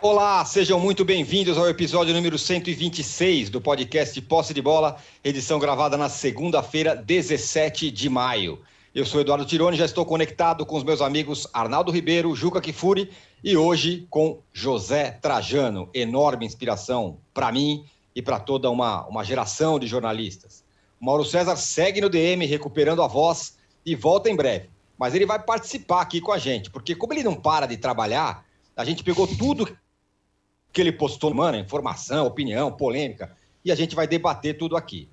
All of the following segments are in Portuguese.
Olá, sejam muito bem-vindos ao episódio número 126 do podcast Posse de Bola, edição gravada na segunda-feira, 17 de maio. Eu sou Eduardo Tironi, já estou conectado com os meus amigos Arnaldo Ribeiro, Juca Kifuri e hoje com José Trajano, enorme inspiração para mim e para toda uma, uma geração de jornalistas. O Mauro César segue no DM recuperando a voz e volta em breve, mas ele vai participar aqui com a gente, porque como ele não para de trabalhar, a gente pegou tudo que ele postou, mano, informação, opinião, polêmica, e a gente vai debater tudo aqui.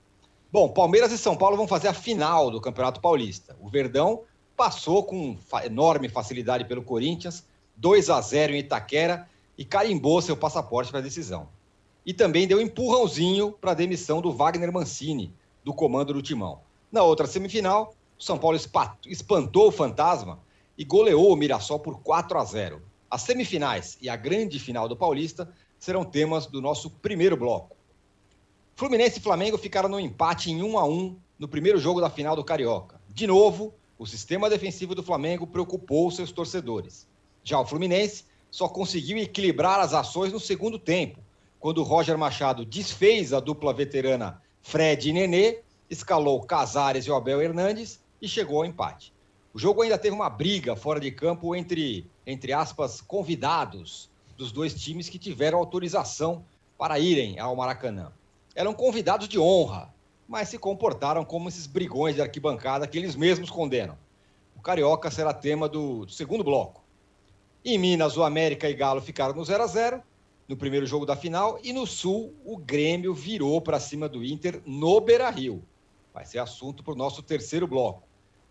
Bom, Palmeiras e São Paulo vão fazer a final do Campeonato Paulista. O Verdão passou com enorme facilidade pelo Corinthians, 2 a 0 em Itaquera e carimbou seu passaporte para a decisão. E também deu um empurrãozinho para a demissão do Wagner Mancini, do comando do Timão. Na outra semifinal, o São Paulo espantou o fantasma e goleou o Mirassol por 4 a 0. As semifinais e a grande final do Paulista serão temas do nosso primeiro bloco. Fluminense e Flamengo ficaram no empate em 1 a 1 no primeiro jogo da final do Carioca. De novo, o sistema defensivo do Flamengo preocupou seus torcedores. Já o Fluminense só conseguiu equilibrar as ações no segundo tempo, quando Roger Machado desfez a dupla veterana Fred e Nenê, escalou Casares e Abel Hernandes e chegou ao empate. O jogo ainda teve uma briga fora de campo entre, entre aspas, convidados dos dois times que tiveram autorização para irem ao Maracanã. Eram convidados de honra, mas se comportaram como esses brigões de arquibancada que eles mesmos condenam. O Carioca será tema do, do segundo bloco. Em Minas, o América e Galo ficaram no 0 a 0 no primeiro jogo da final, e no Sul, o Grêmio virou para cima do Inter no Beira Rio. Vai ser assunto para o nosso terceiro bloco.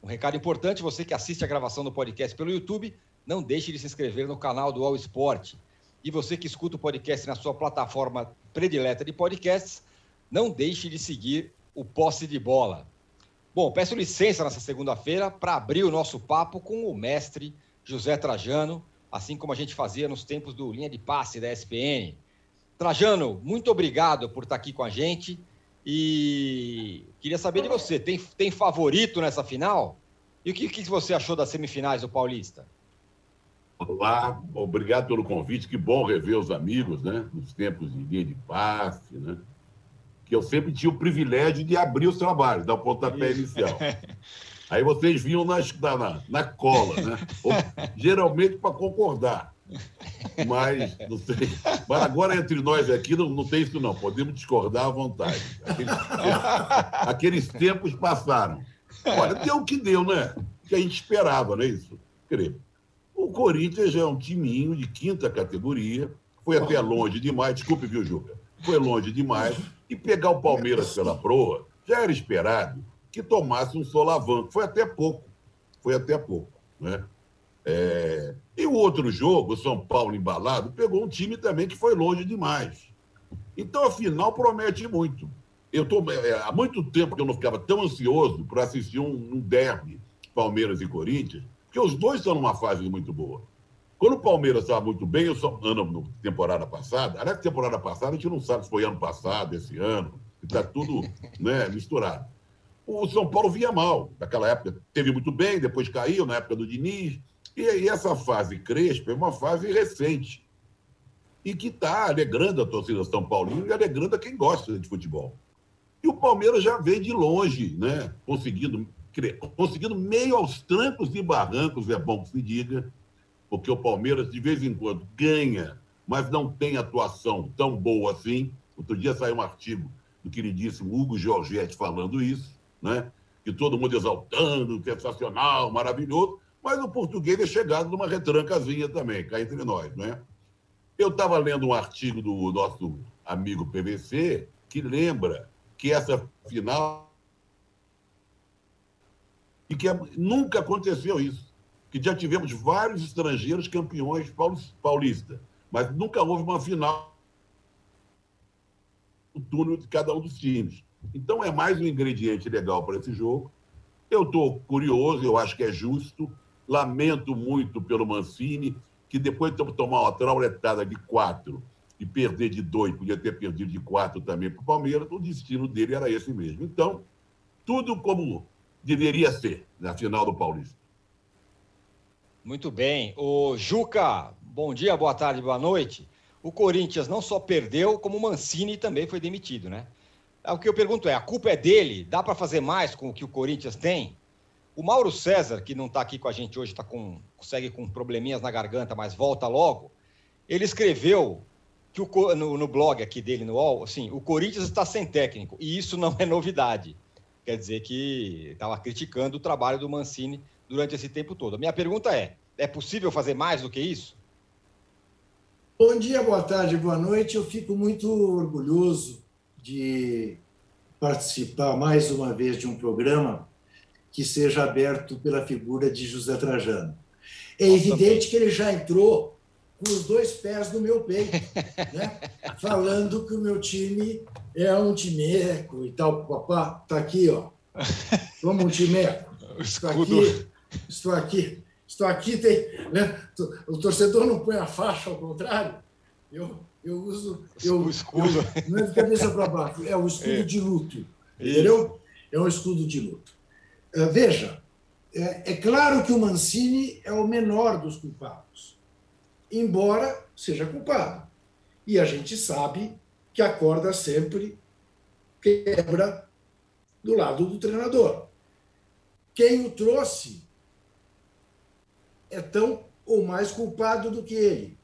Um recado importante: você que assiste a gravação do podcast pelo YouTube, não deixe de se inscrever no canal do All Sport. E você que escuta o podcast na sua plataforma predileta de podcasts, não deixe de seguir o Posse de Bola. Bom, peço licença nessa segunda-feira para abrir o nosso papo com o mestre José Trajano, assim como a gente fazia nos tempos do Linha de Passe da SPN. Trajano, muito obrigado por estar aqui com a gente. E queria saber de você, tem, tem favorito nessa final? E o que, que você achou das semifinais do Paulista? Olá, obrigado pelo convite. Que bom rever os amigos, né? Nos tempos de linha de passe, né? Que eu sempre tinha o privilégio de abrir os trabalhos, dar o pontapé inicial. Aí vocês vinham na, na, na cola, né? Ou, geralmente para concordar. Mas, não sei. Mas agora, entre nós aqui, não, não tem isso, não. Podemos discordar à vontade. Aqueles, aqueles tempos passaram. Olha, deu o que deu, né? O que a gente esperava, não é isso? Creio. O Corinthians é um timinho de quinta categoria, foi até longe demais, desculpe, viu, Juca? Foi longe demais. E pegar o Palmeiras pela proa, já era esperado que tomasse um solavanco. Foi até pouco. Foi até pouco, né? É... E o outro jogo, o São Paulo embalado, pegou um time também que foi longe demais. Então, a final promete muito. Eu tô, é, há muito tempo que eu não ficava tão ansioso para assistir um, um derby Palmeiras e Corinthians, porque os dois estão numa fase muito boa. Quando o Palmeiras estava muito bem, eu só, ano, temporada passada, aliás, temporada passada, a gente não sabe se foi ano passado, esse ano, está tudo né, misturado. O São Paulo vinha mal, naquela época. Teve muito bem, depois caiu, na época do Diniz, e, e essa fase Crespo é uma fase recente e que está alegrando a torcida São Paulino e alegrando a quem gosta de futebol. E o Palmeiras já vem de longe, né? conseguindo, conseguindo meio aos trancos e barrancos, é bom que se diga, porque o Palmeiras de vez em quando ganha, mas não tem atuação tão boa assim. Outro dia saiu um artigo do queridíssimo Hugo Giorgetti falando isso, né? que todo mundo exaltando, sensacional, maravilhoso, mas o português é chegado numa retrancazinha também, cá entre nós, né? Eu estava lendo um artigo do nosso amigo PVC que lembra que essa final e que nunca aconteceu isso, que já tivemos vários estrangeiros campeões paulistas, mas nunca houve uma final no túnel de cada um dos times. Então é mais um ingrediente legal para esse jogo. Eu estou curioso, eu acho que é justo. Lamento muito pelo Mancini, que depois de tomar uma trauletada de quatro e perder de dois, podia ter perdido de quatro também para o Palmeiras, o destino dele era esse mesmo. Então, tudo como deveria ser na final do Paulista. Muito bem. O Juca, bom dia, boa tarde, boa noite. o Corinthians não só perdeu, como o Mancini também foi demitido, né? É, o que eu pergunto é: a culpa é dele? Dá para fazer mais com o que o Corinthians tem? O Mauro César, que não está aqui com a gente hoje, tá com, segue com probleminhas na garganta, mas volta logo. Ele escreveu que o, no, no blog aqui dele, no UOL, assim, o Corinthians está sem técnico, e isso não é novidade. Quer dizer que estava criticando o trabalho do Mancini durante esse tempo todo. A minha pergunta é: é possível fazer mais do que isso? Bom dia, boa tarde, boa noite. Eu fico muito orgulhoso de participar mais uma vez de um programa que seja aberto pela figura de José Trajano. É Nossa, evidente que ele já entrou com os dois pés no meu peito, né? falando que o meu time é um timeco e tal. Papá, tá aqui, ó. Vamos um timeco. Estou aqui, estou aqui Estou aqui, tem, né? o torcedor não põe a faixa ao contrário. Eu, eu uso. Eu, o escudo. Eu, não é de cabeça para baixo, é o escudo é. de luto. Entendeu? É um escudo de luto. Uh, veja, é, é claro que o Mancini é o menor dos culpados, embora seja culpado. E a gente sabe que a corda sempre quebra do lado do treinador. Quem o trouxe é tão ou mais culpado do que ele.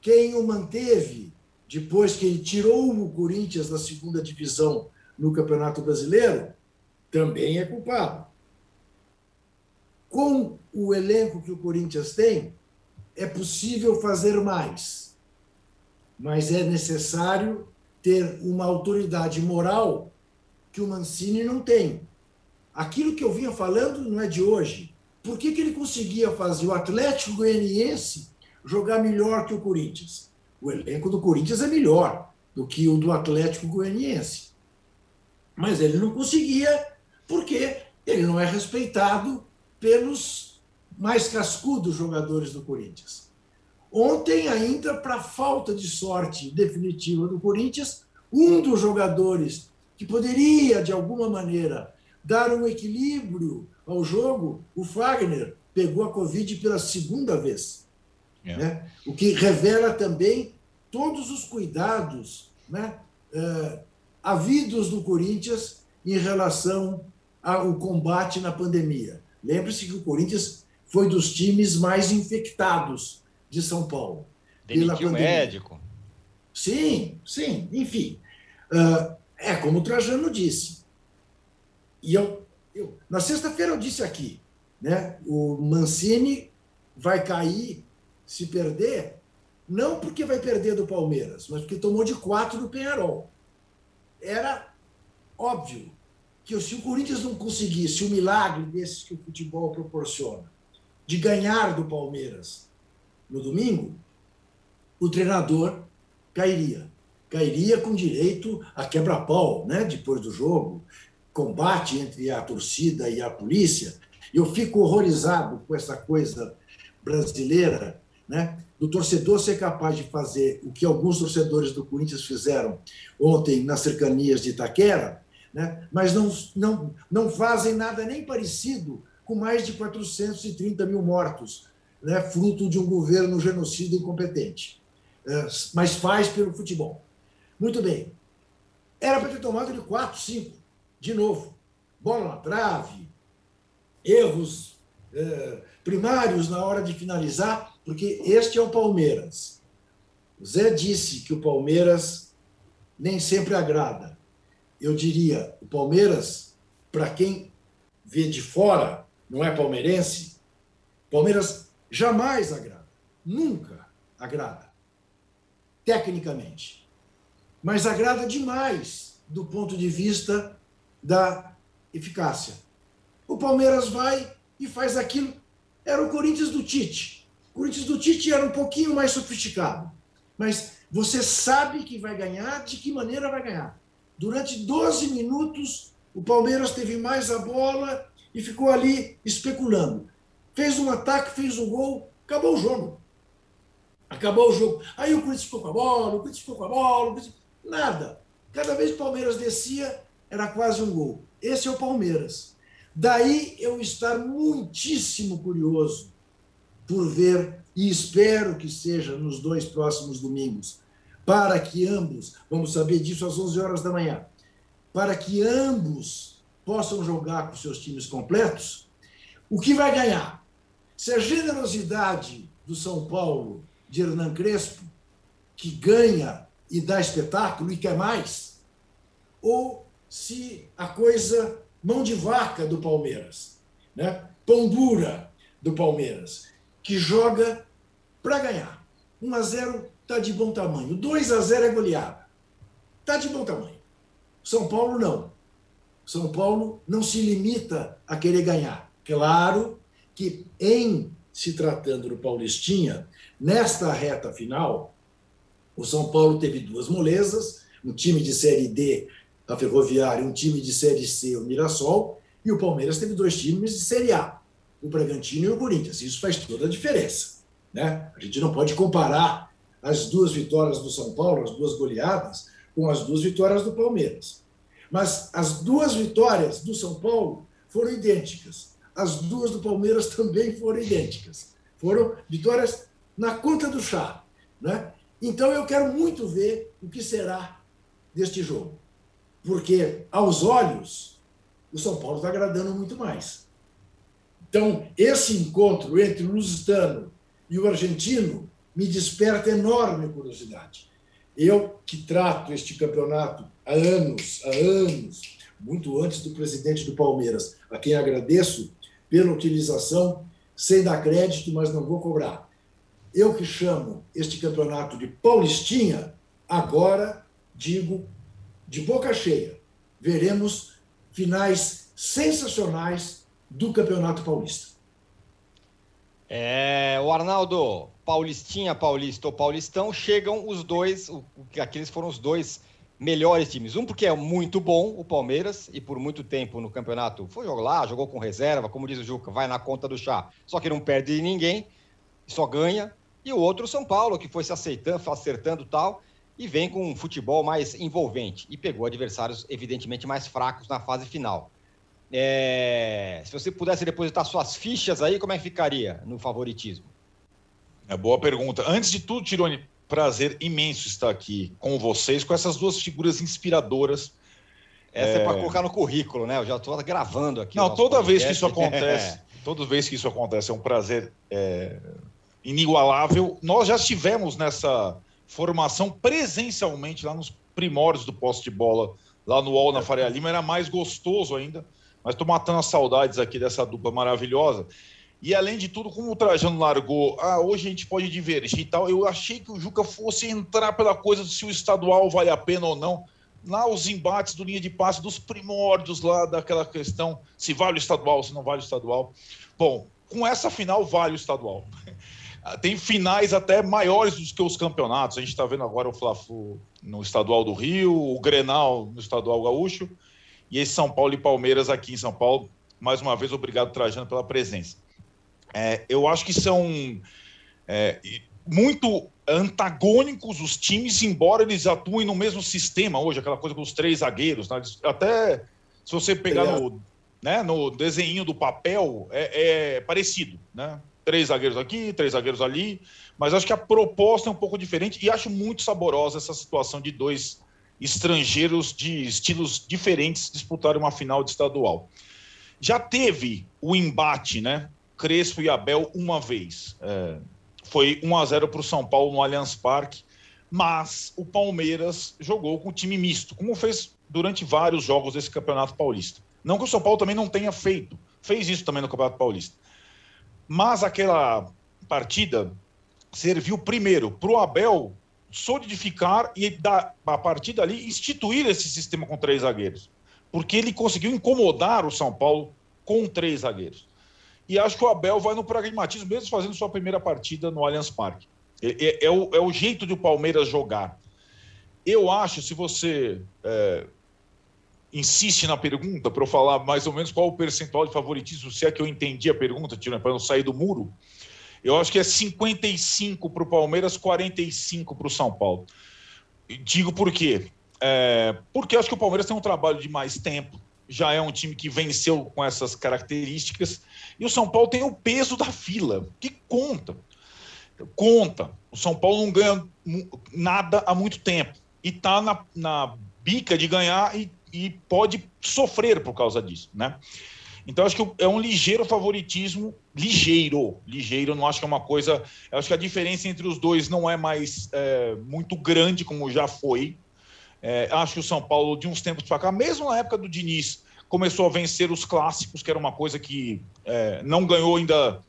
Quem o manteve depois que ele tirou o Corinthians da segunda divisão no Campeonato Brasileiro também é culpado. Com o elenco que o Corinthians tem, é possível fazer mais, mas é necessário ter uma autoridade moral que o Mancini não tem. Aquilo que eu vinha falando não é de hoje. Por que, que ele conseguia fazer o Atlético Goianiense jogar melhor que o Corinthians? O elenco do Corinthians é melhor do que o do Atlético Goianiense. Mas ele não conseguia porque ele não é respeitado pelos mais cascudos jogadores do Corinthians. Ontem, ainda para falta de sorte definitiva do Corinthians, um dos jogadores que poderia, de alguma maneira, dar um equilíbrio ao jogo, o Fagner pegou a Covid pela segunda vez. É. Né? O que revela também todos os cuidados né, uh, havidos no Corinthians em relação ao combate na pandemia. Lembre-se que o Corinthians foi dos times mais infectados de São Paulo. Demitiu o médico. Sim, sim, enfim. Uh, é como o Trajano disse. E eu eu, na sexta-feira eu disse aqui, né? O Mancini vai cair se perder, não porque vai perder do Palmeiras, mas porque tomou de quatro do Penharol. Era óbvio que se o Corinthians não conseguisse o milagre desses que o futebol proporciona, de ganhar do Palmeiras no domingo, o treinador cairia. Cairia com direito a quebra-pau, né? depois do jogo, combate entre a torcida e a polícia. Eu fico horrorizado com essa coisa brasileira, né? do torcedor ser capaz de fazer o que alguns torcedores do Corinthians fizeram ontem nas cercanias de Itaquera, né? mas não, não, não fazem nada nem parecido com mais de 430 mil mortos, né? fruto de um governo genocida incompetente. É, mas faz pelo futebol. Muito bem. Era para ter tomado de 4, 5 de novo, bola na trave, erros é, primários na hora de finalizar, porque este é o Palmeiras. O Zé disse que o Palmeiras nem sempre agrada. Eu diria, o Palmeiras, para quem vê de fora, não é palmeirense, Palmeiras jamais agrada, nunca agrada, tecnicamente. Mas agrada demais do ponto de vista da eficácia. O Palmeiras vai e faz aquilo. Era o Corinthians do Tite. O Corinthians do Tite era um pouquinho mais sofisticado. Mas você sabe que vai ganhar, de que maneira vai ganhar. Durante 12 minutos, o Palmeiras teve mais a bola e ficou ali especulando. Fez um ataque, fez um gol, acabou o jogo. Acabou o jogo. Aí o Corinthians ficou com a bola, o Corinthians ficou com a bola, Corinthians... nada. Cada vez que o Palmeiras descia, era quase um gol. Esse é o Palmeiras. Daí eu estar muitíssimo curioso por ver, e espero que seja nos dois próximos domingos, para que ambos, vamos saber disso às 11 horas da manhã, para que ambos possam jogar com seus times completos, o que vai ganhar? Se a generosidade do São Paulo, de Hernan Crespo, que ganha e dá espetáculo e quer mais, ou se a coisa mão de vaca do Palmeiras, né? pão dura do Palmeiras, que joga para ganhar. 1 a 0 está de bom tamanho. 2 a 0 é goleada. Está de bom tamanho. São Paulo não. São Paulo não se limita a querer ganhar. Claro que, em se tratando do Paulistinha, nesta reta final, o São Paulo teve duas molezas, um time de Série D, a Ferroviária, um time de Série C, o Mirassol, e o Palmeiras teve dois times de Série A, o Bragantino e o Corinthians. Isso faz toda a diferença. Né? A gente não pode comparar as duas vitórias do São Paulo, as duas goleadas, com as duas vitórias do Palmeiras. Mas as duas vitórias do São Paulo foram idênticas. As duas do Palmeiras também foram idênticas. Foram vitórias na conta do chá. Né? Então eu quero muito ver o que será deste jogo. Porque, aos olhos, o São Paulo está agradando muito mais. Então, esse encontro entre o lusitano e o argentino me desperta enorme curiosidade. Eu, que trato este campeonato há anos, há anos, muito antes do presidente do Palmeiras, a quem agradeço pela utilização, sem dar crédito, mas não vou cobrar. Eu que chamo este campeonato de Paulistinha, agora digo de boca cheia. Veremos finais sensacionais do Campeonato Paulista. É, o Arnaldo, Paulistinha, Paulista ou Paulistão, chegam os dois, aqueles foram os dois melhores times. Um porque é muito bom, o Palmeiras, e por muito tempo no campeonato foi jogar lá, jogou com reserva, como diz o Juca, vai na conta do chá. Só que não perde de ninguém, só ganha. E o outro, o São Paulo, que foi se aceitando, acertando tal, e vem com um futebol mais envolvente. E pegou adversários, evidentemente, mais fracos na fase final. É... Se você pudesse depositar suas fichas aí, como é que ficaria no favoritismo? É boa pergunta. Antes de tudo, Tirone, prazer imenso estar aqui com vocês, com essas duas figuras inspiradoras. Essa é, é para colocar no currículo, né? Eu já estou gravando aqui. Não, toda podcast. vez que isso acontece, toda vez que isso acontece, é um prazer é, inigualável. Nós já estivemos nessa formação presencialmente lá nos primórdios do poste de bola, lá no UOL na Faria Lima, era mais gostoso ainda. Mas estou matando as saudades aqui dessa dupla maravilhosa. E além de tudo, como o Trajano largou, ah, hoje a gente pode divergir e tal, eu achei que o Juca fosse entrar pela coisa se o estadual vale a pena ou não. Lá os embates do linha de passe, dos primórdios lá daquela questão, se vale o estadual, se não vale o estadual. Bom, com essa final vale o estadual. Tem finais até maiores do que os campeonatos. A gente está vendo agora o Fla-Flu no estadual do Rio, o Grenal no estadual gaúcho e esse São Paulo e Palmeiras aqui em São Paulo. Mais uma vez, obrigado, Trajano, pela presença. É, eu acho que são é, muito antagônicos os times, embora eles atuem no mesmo sistema hoje, aquela coisa com os três zagueiros. Né? Até se você pegar no, né, no desenho do papel, é, é, parecido. Né? Três zagueiros aqui, três zagueiros ali, mas acho que a proposta é um pouco diferente e acho muito saborosa essa situação de dois estrangeiros de estilos diferentes disputarem uma final de estadual. Já teve o embate, né? Crespo e Abel uma vez. É, foi 1 a 0 para o São Paulo no Allianz Parque, mas o Palmeiras jogou com time misto, como fez durante vários jogos desse Campeonato Paulista. Não que o São Paulo também não tenha feito, fez isso também no Campeonato Paulista. Mas aquela partida serviu primeiro para o Abel solidificar e, da, a partir dali, instituir esse sistema com três zagueiros. Porque ele conseguiu incomodar o São Paulo com três zagueiros. E acho que o Abel vai no pragmatismo, mesmo fazendo sua primeira partida no Allianz Parque. É, é, é, o, é o, jeito de o Palmeiras jogar. Eu acho, se você é, insiste na pergunta, para eu falar mais ou menos qual o percentual de favoritismo, se é que eu entendi a pergunta, para não sair do muro, eu acho que é 55 para o Palmeiras, 45 para o São Paulo. Digo por quê? É, porque acho que o Palmeiras tem um trabalho de mais tempo, já é um time que venceu com essas características, e o São Paulo tem o peso da fila, que conta. Conta. O São Paulo não ganha nada há muito tempo. E está na, na bica de ganhar e, e pode sofrer por causa disso, né? Então, acho que é um ligeiro favoritismo, ligeiro, ligeiro, não acho que é uma coisa. Acho que a diferença entre os dois não é mais é, muito grande, como já foi. É, acho que o São Paulo, de uns tempos para cá, mesmo na época do Diniz, começou a vencer os clássicos, que era uma coisa que é, não ganhou ainda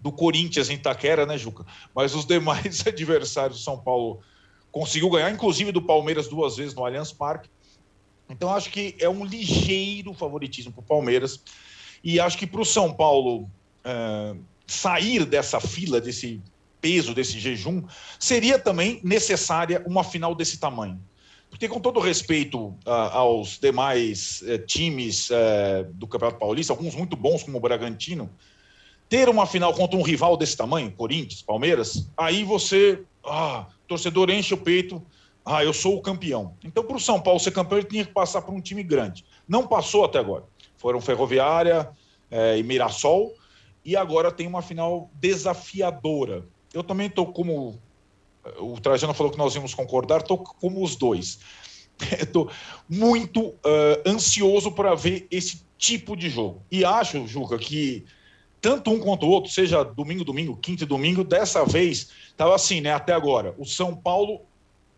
do Corinthians em Itaquera, né, Juca? Mas os demais adversários do São Paulo conseguiu ganhar, inclusive do Palmeiras duas vezes no Allianz Parque. Então, acho que é um ligeiro favoritismo para o Palmeiras. E acho que para o São Paulo é, sair dessa fila, desse peso, desse jejum, seria também necessária uma final desse tamanho. Porque, com todo respeito uh, aos demais uh, times uh, do Campeonato Paulista, alguns muito bons, como o Bragantino, ter uma final contra um rival desse tamanho, Corinthians, Palmeiras, aí você, ah, torcedor enche o peito, ah, eu sou o campeão. Então, para o São Paulo ser campeão, ele tinha que passar por um time grande. Não passou até agora. Foram Ferroviária eh, e Mirassol, e agora tem uma final desafiadora. Eu também estou como o Trajano falou que nós íamos concordar, estou como os dois. Estou muito uh, ansioso para ver esse tipo de jogo. E acho, Juca, que tanto um quanto o outro, seja domingo, domingo, quinto e domingo, dessa vez estava assim, né? Até agora, o São Paulo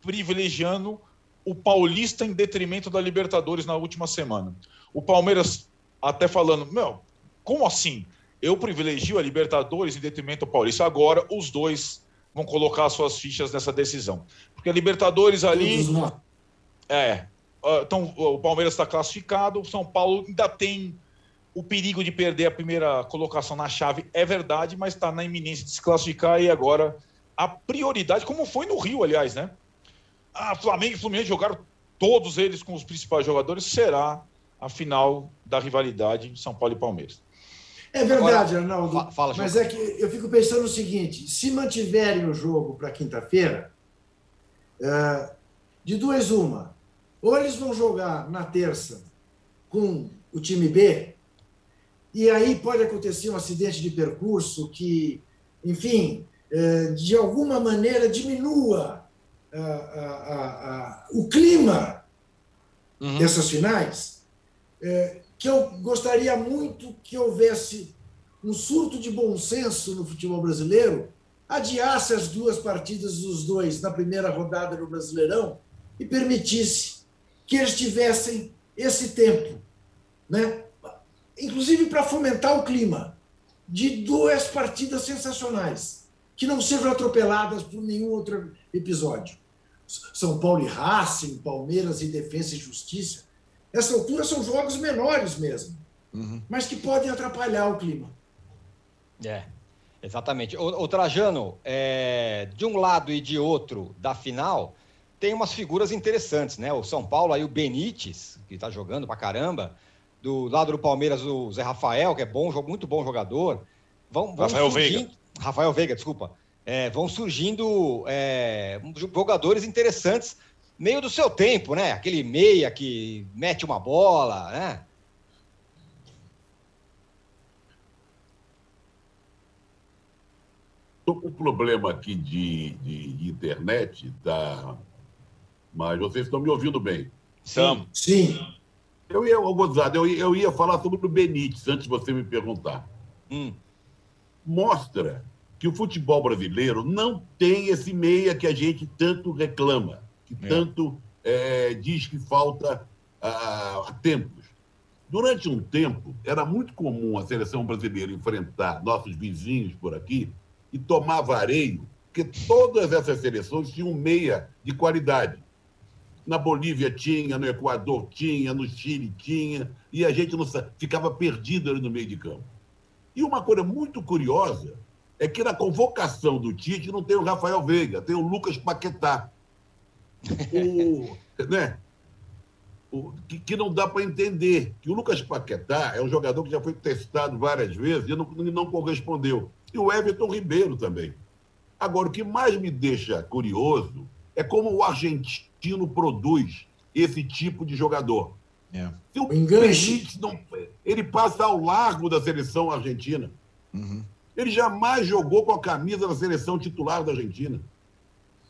privilegiando o Paulista em detrimento da Libertadores na última semana. O Palmeiras até falando, meu, como assim? Eu privilegio a Libertadores em detrimento do Paulista. Agora os dois vão colocar suas fichas nessa decisão. Porque a Libertadores ali. É. Então, o Palmeiras está classificado, o São Paulo ainda tem o perigo de perder a primeira colocação na chave, é verdade, mas está na iminência de se classificar e agora a prioridade, como foi no Rio, aliás, né? A Flamengo e Fluminense jogaram todos eles com os principais jogadores, será a final da rivalidade São Paulo e Palmeiras. É verdade, Agora, Arnaldo. Fala, mas é que eu fico pensando o seguinte: se mantiverem o jogo para quinta-feira, é, de duas uma, ou eles vão jogar na terça com o time B, e aí pode acontecer um acidente de percurso que, enfim, é, de alguma maneira diminua o clima uhum. dessas finais. É, que eu gostaria muito que houvesse um surto de bom senso no futebol brasileiro, adiasse as duas partidas dos dois na primeira rodada do Brasileirão e permitisse que eles tivessem esse tempo, né? inclusive para fomentar o clima de duas partidas sensacionais, que não sejam atropeladas por nenhum outro episódio. São Paulo e Racing, Palmeiras e Defesa e Justiça essa altura são jogos menores mesmo, uhum. mas que podem atrapalhar o clima. É, exatamente. O, o Trajano, é, de um lado e de outro da final, tem umas figuras interessantes, né? O São Paulo, aí o Benítez, que está jogando pra caramba. Do lado do Palmeiras, o Zé Rafael, que é bom, muito bom jogador. Vão, vão Rafael surgindo... Veiga. Rafael Veiga, desculpa. É, vão surgindo é, jogadores interessantes meio do seu tempo, né? Aquele meia que mete uma bola, né? Estou com um problema aqui de, de internet, tá? mas vocês estão me ouvindo bem. Sim. Sim. Eu ia, Gozado, eu, eu ia falar sobre o Benítez antes de você me perguntar. Hum. Mostra que o futebol brasileiro não tem esse meia que a gente tanto reclama que é. tanto é, diz que falta há tempos. Durante um tempo, era muito comum a seleção brasileira enfrentar nossos vizinhos por aqui e tomar vareio, porque todas essas seleções tinham meia de qualidade. Na Bolívia tinha, no Equador tinha, no Chile tinha, e a gente não ficava perdido ali no meio de campo. E uma coisa muito curiosa é que na convocação do Tite não tem o Rafael Veiga, tem o Lucas Paquetá o, né? O, que, que, não dá para entender. Que o Lucas Paquetá é um jogador que já foi testado várias vezes e não, não correspondeu. E o Everton Ribeiro também. Agora, o que mais me deixa curioso é como o argentino produz esse tipo de jogador. É. Se o não, ele passa ao largo da seleção argentina. Uhum. Ele jamais jogou com a camisa da seleção titular da Argentina.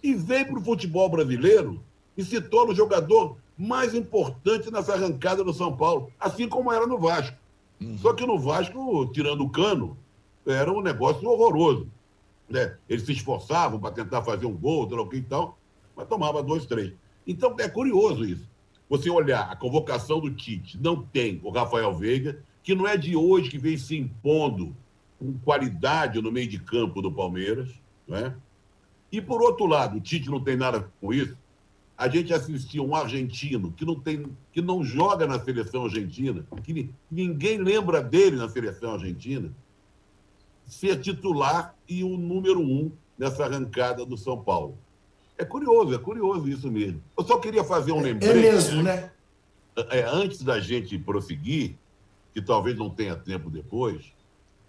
E vem para o futebol brasileiro e se torna o jogador mais importante nessa arrancada do São Paulo, assim como era no Vasco. Uhum. Só que no Vasco, tirando o cano, era um negócio horroroso. Né? Eles se esforçavam para tentar fazer um gol, tal, e tal, mas tomava dois, três. Então é curioso isso. Você olhar a convocação do Tite, não tem o Rafael Veiga, que não é de hoje que vem se impondo com qualidade no meio de campo do Palmeiras. Né? E, por outro lado, o Tite não tem nada com isso. A gente assistiu um argentino que não, tem, que não joga na seleção argentina, que ninguém lembra dele na seleção argentina, ser titular e o número um nessa arrancada do São Paulo. É curioso, é curioso isso mesmo. Eu só queria fazer um é, lembrete. É mesmo, né? É, antes da gente prosseguir, que talvez não tenha tempo depois,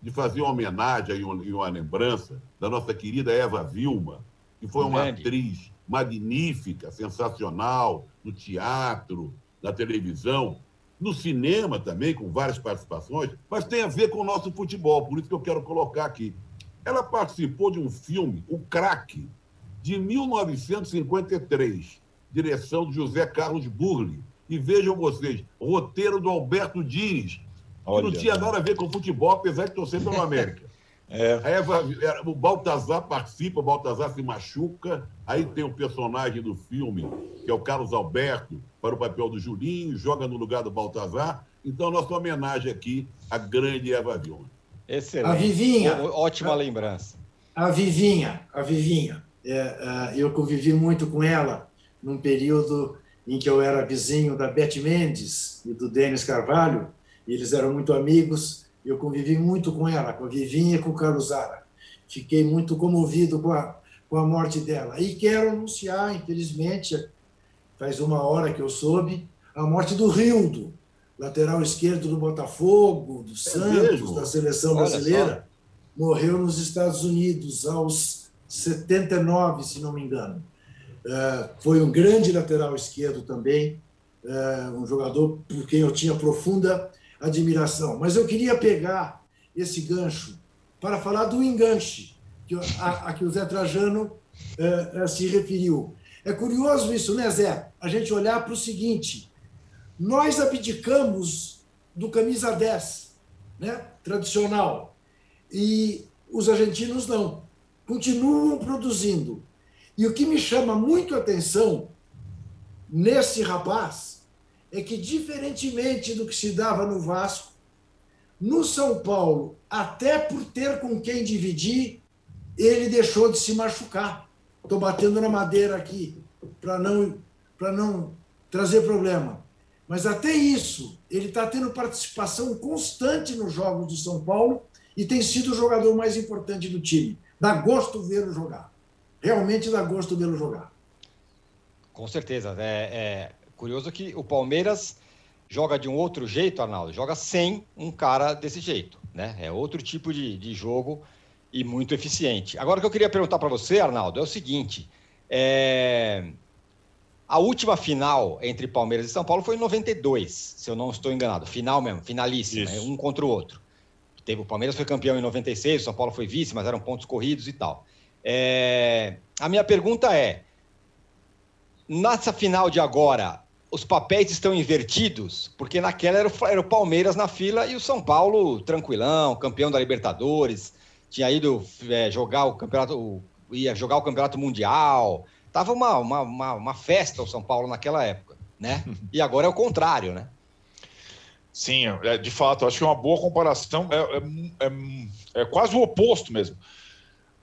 de fazer uma homenagem e uma, lembrança da nossa querida Eva Vilma, que foi uma Grande. atriz magnífica, sensacional, no teatro, na televisão, no cinema também, com várias participações, mas tem a ver com o nosso futebol, por isso que eu quero colocar aqui. Ela participou de um filme, O Craque, de 1953, direção de José Carlos Burli. E vejam vocês, roteiro do Alberto Diniz, Olha, que não tinha nada a ver com futebol, apesar de torcer pelo América. É. Aí o Baltazar participa, o Baltazar se machuca, aí tem o personagem do filme, que é o Carlos Alberto, para o papel do Julinho, joga no lugar do Baltazar. Então, nossa homenagem aqui à grande Eva Vilma. Excelente. A Vivinha. Ótima a, lembrança. A Vivinha, a Vivinha. É, é, eu convivi muito com ela num período em que eu era vizinho da Beth Mendes e do Denis Carvalho, eles eram muito amigos, eu convivi muito com ela, com a Vivinha e com o Carlos Zara. Fiquei muito comovido com a, com a morte dela. E quero anunciar, infelizmente, faz uma hora que eu soube, a morte do Rildo, lateral esquerdo do Botafogo, do é Santos, mesmo? da seleção brasileira. Morreu nos Estados Unidos aos 79, se não me engano. Uh, foi um grande lateral esquerdo também, uh, um jogador por quem eu tinha profunda admiração. Mas eu queria pegar esse gancho para falar do enganche que, a, a que o Zé Trajano uh, se referiu. É curioso isso, né, Zé? A gente olhar para o seguinte: nós abdicamos do camisa 10, né, tradicional, e os argentinos não, continuam produzindo. E o que me chama muito a atenção nesse rapaz é que, diferentemente do que se dava no Vasco, no São Paulo, até por ter com quem dividir, ele deixou de se machucar. Estou batendo na madeira aqui para não, não trazer problema. Mas até isso, ele está tendo participação constante nos jogos do São Paulo e tem sido o jogador mais importante do time. Dá gosto vê-lo jogar. Realmente dá gosto vê-lo jogar. Com certeza. É, é, Curioso que o Palmeiras joga de um outro jeito, Arnaldo, joga sem um cara desse jeito, né? É outro tipo de, de jogo e muito eficiente. Agora, o que eu queria perguntar para você, Arnaldo, é o seguinte: é... a última final entre Palmeiras e São Paulo foi em 92, se eu não estou enganado, final mesmo, finalíssima, né? um contra o outro. Teve o Palmeiras foi campeão em 96, o São Paulo foi vice, mas eram pontos corridos e tal. É... A minha pergunta é: nessa final de agora, os papéis estão invertidos, porque naquela era o, era o, Palmeiras na fila e o São Paulo tranquilão, campeão da Libertadores, tinha ido é, jogar o campeonato, ia jogar o campeonato mundial, tava uma, uma, uma, uma festa o São Paulo naquela época, né? E agora é o contrário, né? Sim, é, de fato, acho que é uma boa comparação, é, é, é, é quase o oposto mesmo.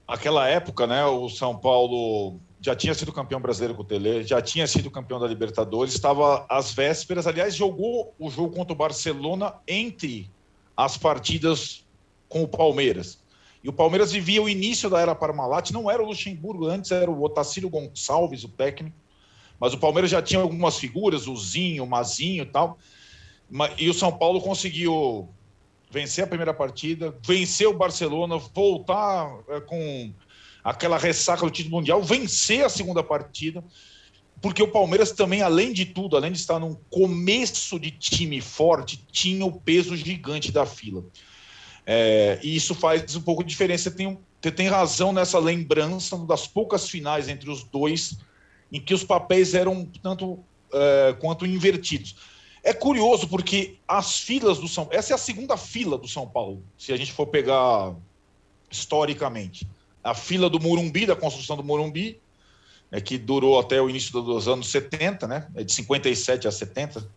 Aquela época, né, o São Paulo já tinha sido campeão brasileiro com o Tele, já tinha sido campeão da Libertadores, estava às vésperas, aliás, jogou o jogo contra o Barcelona entre as partidas com o Palmeiras. E o Palmeiras vivia o início da era Parmalat, não era o Luxemburgo, antes era o Otacílio Gonçalves, o técnico, mas o Palmeiras já tinha algumas figuras, o Zinho, o Mazinho e tal, e o São Paulo conseguiu vencer a primeira partida, vencer o Barcelona, voltar é, com aquela ressaca do título mundial, vencer a segunda partida, porque o Palmeiras também, além de tudo, além de estar num começo de time forte, tinha o peso gigante da fila. É, e isso faz um pouco de diferença. Tem um, você tem razão nessa lembrança das poucas finais entre os dois em que os papéis eram tanto é, quanto invertidos. É curioso porque as filas do São essa é a segunda fila do São Paulo, se a gente for pegar historicamente. A fila do Morumbi, da construção do Morumbi, é, que durou até o início dos anos 70, né? É de 57 a 70,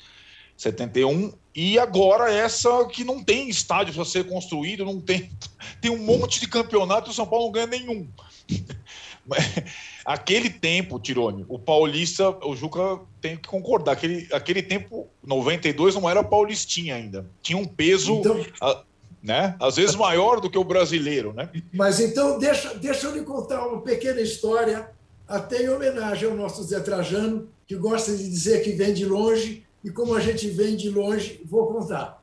71, e agora essa que não tem estádio para ser construído, não tem tem um monte de campeonato e o São Paulo não ganha nenhum. aquele tempo, Tirone, o paulista, o Juca tem que concordar, aquele, aquele tempo, 92, não era paulistinha ainda. Tinha um peso, então... a, né? Às vezes maior do que o brasileiro, né? Mas então, deixa, deixa eu lhe contar uma pequena história, até em homenagem ao nosso Zé Trajano, que gosta de dizer que vem de longe, e como a gente vem de longe, vou contar.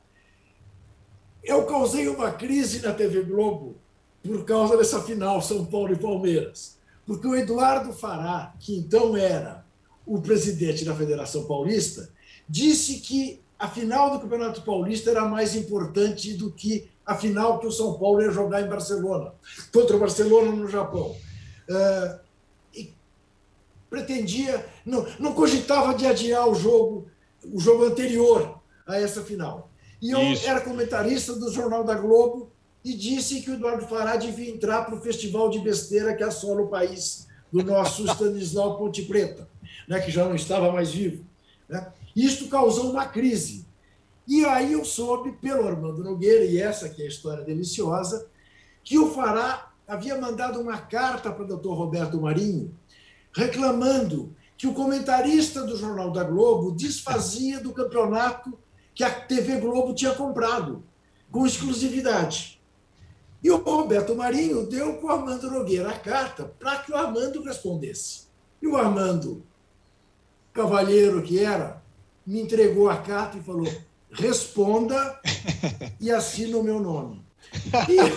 Eu causei uma crise na TV Globo por causa dessa final São Paulo e Palmeiras. Porque o Eduardo Fará, que então era o presidente da Federação Paulista, disse que a final do Campeonato Paulista era mais importante do que a final que o São Paulo ia jogar em Barcelona, contra o Barcelona no Japão. Uh, e pretendia, não, não cogitava de adiar o jogo, o jogo anterior a essa final. E eu Isso. era comentarista do Jornal da Globo e disse que o Eduardo Fará devia entrar para o festival de besteira que assola o país do nosso Stanislau Ponte Preta, né, que já não estava mais vivo. Né? Isto causou uma crise. E aí eu soube, pelo Armando Nogueira, e essa que é a história deliciosa, que o Fará havia mandado uma carta para o doutor Roberto Marinho, reclamando que o comentarista do Jornal da Globo desfazia do campeonato que a TV Globo tinha comprado, com exclusividade. E o Roberto Marinho deu para o Armando Nogueira a carta para que o Armando respondesse. E o Armando, cavalheiro que era, me entregou a carta e falou: responda e assina o meu nome. E eu,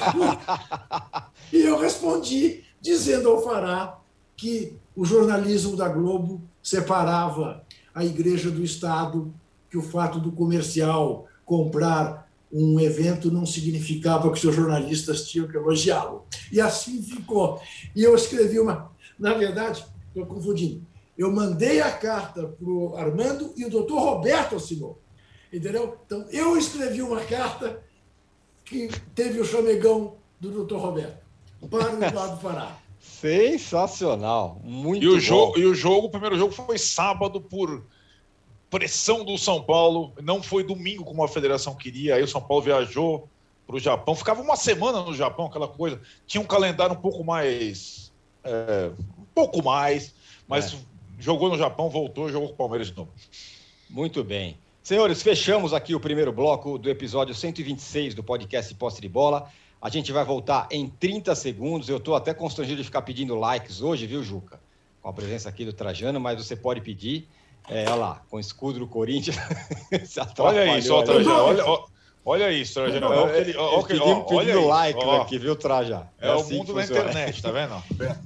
e eu respondi, dizendo ao Fará que o jornalismo da Globo separava a igreja do Estado, que o fato do comercial comprar um evento não significava que seus jornalistas tinham que elogiá-lo. E assim ficou. E eu escrevi uma. Na verdade, estou confundindo. Eu mandei a carta para o Armando e o doutor Roberto assinou. Entendeu? Então, eu escrevi uma carta que teve o chamegão do doutor Roberto para o Eduardo Pará. Sensacional, muito e o bom. Jogo, e o jogo, o primeiro jogo foi sábado por pressão do São Paulo. Não foi domingo como a federação queria. Aí o São Paulo viajou para o Japão. Ficava uma semana no Japão, aquela coisa. Tinha um calendário um pouco mais. É, um pouco mais. Mas é. Jogou no Japão, voltou, jogou com o Palmeiras de novo. Muito bem. Senhores, fechamos aqui o primeiro bloco do episódio 126 do podcast Posse de Bola. A gente vai voltar em 30 segundos. Eu estou até constrangido de ficar pedindo likes hoje, viu, Juca? Com a presença aqui do Trajano, mas você pode pedir. É, olha lá, com o escudo do Corinthians. olha isso, ó, Trajano. Olha, olha isso, Trajano. Olha, olha, olha like ó. aqui, viu, Traja? É, é o assim mundo da internet, tá vendo?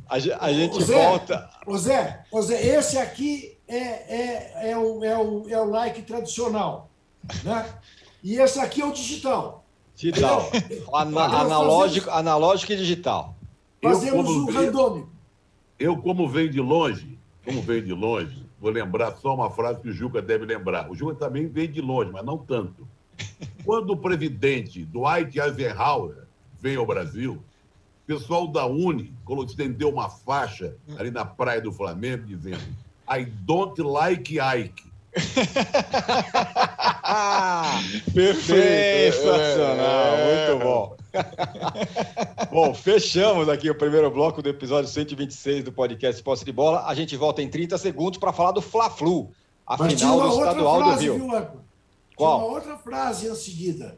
A, a gente Zé, volta. Ô Zé, ô Zé, esse aqui é, é, é, o, é, o, é o like tradicional. Né? E esse aqui é o digital. Digital. Ana, analógico, analógico e digital. Fazemos o um randômico. Eu, como venho de longe, como venho de longe, vou lembrar só uma frase que o Juca deve lembrar. O Juca também veio de longe, mas não tanto. Quando o presidente Dwight Eisenhower veio ao Brasil, o pessoal da Uni estendeu uma faixa ali na praia do Flamengo dizendo I don't like Ike. Perfeito! Sensacional, é, muito bom. bom, fechamos aqui o primeiro bloco do episódio 126 do podcast Posse de Bola. A gente volta em 30 segundos para falar do Fla-Flu, a Mas final do Estadual frase, do Rio. Viu, Qual? Tinha uma outra frase em seguida,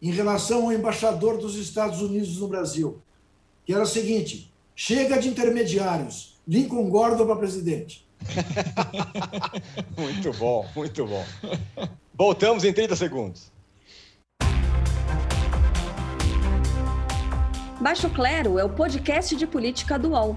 em relação ao embaixador dos Estados Unidos no Brasil, que era o seguinte: chega de intermediários, Lincoln Gordon para presidente. muito bom, muito bom. Voltamos em 30 segundos. Baixo Clero é o podcast de política do UOL.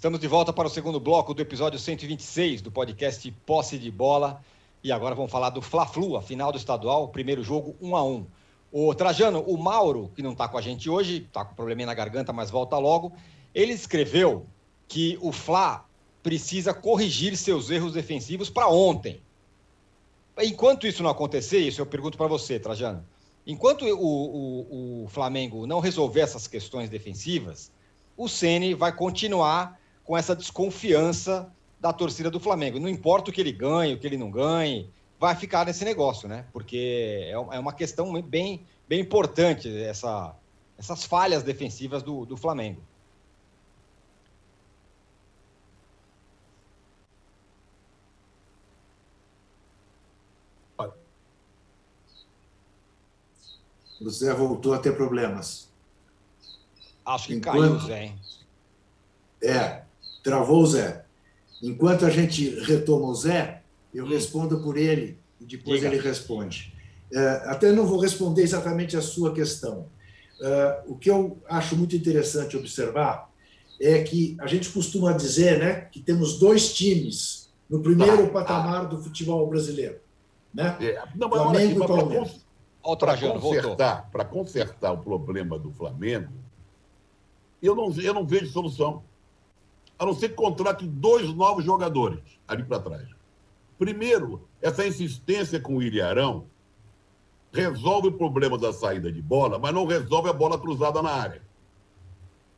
Estamos de volta para o segundo bloco do episódio 126 do podcast Posse de Bola. E agora vamos falar do Fla-Flu, a final do estadual, primeiro jogo 1 a 1 O Trajano, o Mauro, que não está com a gente hoje, está com probleminha na garganta, mas volta logo, ele escreveu que o Fla precisa corrigir seus erros defensivos para ontem. Enquanto isso não acontecer, isso eu pergunto para você, Trajano. Enquanto o, o, o Flamengo não resolver essas questões defensivas, o Ceni vai continuar com essa desconfiança da torcida do Flamengo. Não importa o que ele ganhe, o que ele não ganhe, vai ficar nesse negócio, né? Porque é, é uma questão bem, bem importante essa, essas falhas defensivas do, do Flamengo. O Zé voltou a ter problemas. Acho que Enquanto... caiu, Zé. Hein? É, Travou o Zé. Enquanto a gente retoma o Zé, eu hum. respondo por ele e depois Diga. ele responde. É, até não vou responder exatamente a sua questão. É, o que eu acho muito interessante observar é que a gente costuma dizer né, que temos dois times no primeiro tá. patamar do futebol brasileiro. Né? É, não, Flamengo aqui, e Palmeiras. Para consertar, consertar o problema do Flamengo, eu não, eu não vejo solução a não ser que contrate dois novos jogadores ali para trás. Primeiro, essa insistência com o Ilharão resolve o problema da saída de bola, mas não resolve a bola cruzada na área.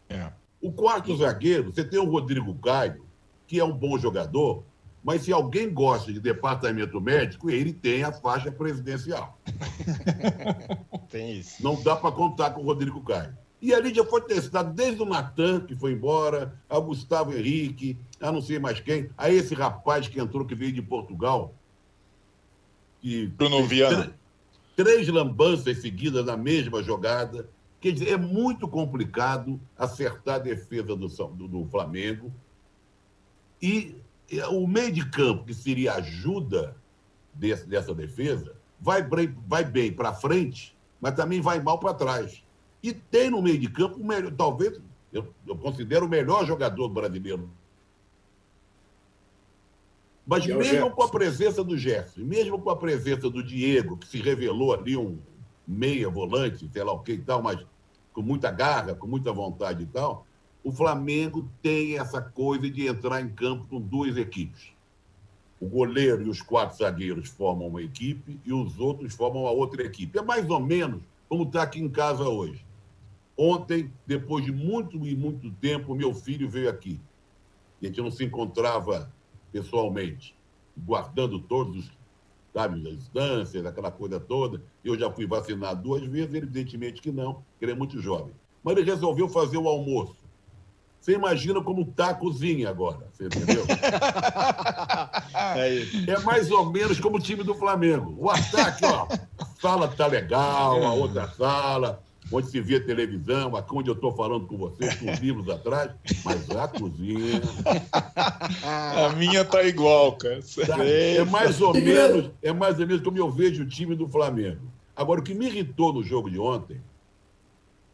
É. O quarto zagueiro, você tem o Rodrigo Caio, que é um bom jogador, mas se alguém gosta de departamento médico, ele tem a faixa presidencial. tem isso. Não dá para contar com o Rodrigo Caio. E ali já foi testado desde o Natan, que foi embora, ao Gustavo Henrique, a não sei mais quem, a esse rapaz que entrou, que veio de Portugal. Que Bruno Viana. Três lambanças seguidas na mesma jogada. Quer dizer, é muito complicado acertar a defesa do, do, do Flamengo. E o meio de campo, que seria ajuda desse, dessa defesa, vai, vai bem para frente, mas também vai mal para trás. E tem no meio de campo, o melhor, talvez, eu, eu considero o melhor jogador brasileiro. Mas é mesmo com a presença do Gerson, mesmo com a presença do Diego, que se revelou ali um meia volante, sei lá o que e tal, mas com muita garra, com muita vontade e tal, o Flamengo tem essa coisa de entrar em campo com duas equipes. O goleiro e os quatro zagueiros formam uma equipe e os outros formam a outra equipe. É mais ou menos como está aqui em casa hoje. Ontem, depois de muito e muito tempo, meu filho veio aqui. A gente não se encontrava pessoalmente, guardando todos os, sabe, as distâncias, aquela coisa toda. Eu já fui vacinado duas vezes, evidentemente que não, que ele é muito jovem. Mas ele resolveu fazer o almoço. Você imagina como está a cozinha agora, você entendeu? é, é, mais ou menos como o time do Flamengo. O ataque, ó, a sala está legal, a outra sala, onde se via televisão, aqui onde eu estou falando com vocês, com livros atrás, mas a cozinha. A minha tá igual, cara. Tá? É mais ou menos, é mais ou menos como eu vejo o time do Flamengo. Agora, o que me irritou no jogo de ontem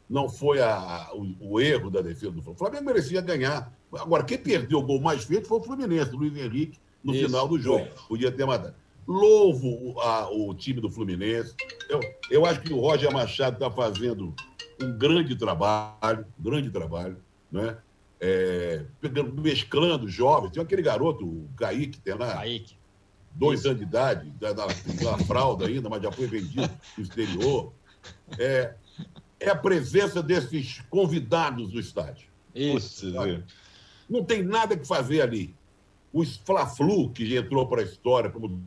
não foi a, o, o, erro da defesa do Flamengo. O Flamengo merecia ganhar. Agora, quem perdeu o gol mais feito foi o Fluminense, o Luiz Henrique, no Isso, final do jogo. Foi. Podia ter matado. Louvo o, a, o time do Fluminense. Eu, eu acho que o Roger Machado está fazendo um grande trabalho, grande trabalho, né? É, mesclando jovens. Tem aquele garoto, o Kaique, tem lá. Kaique. Dois anos de idade, da, da, da fralda ainda, mas já foi vendido no exterior. É, é a presença desses convidados do estádio. Isso. Não tem nada que fazer ali. O Fla-Flu, que entrou para a história como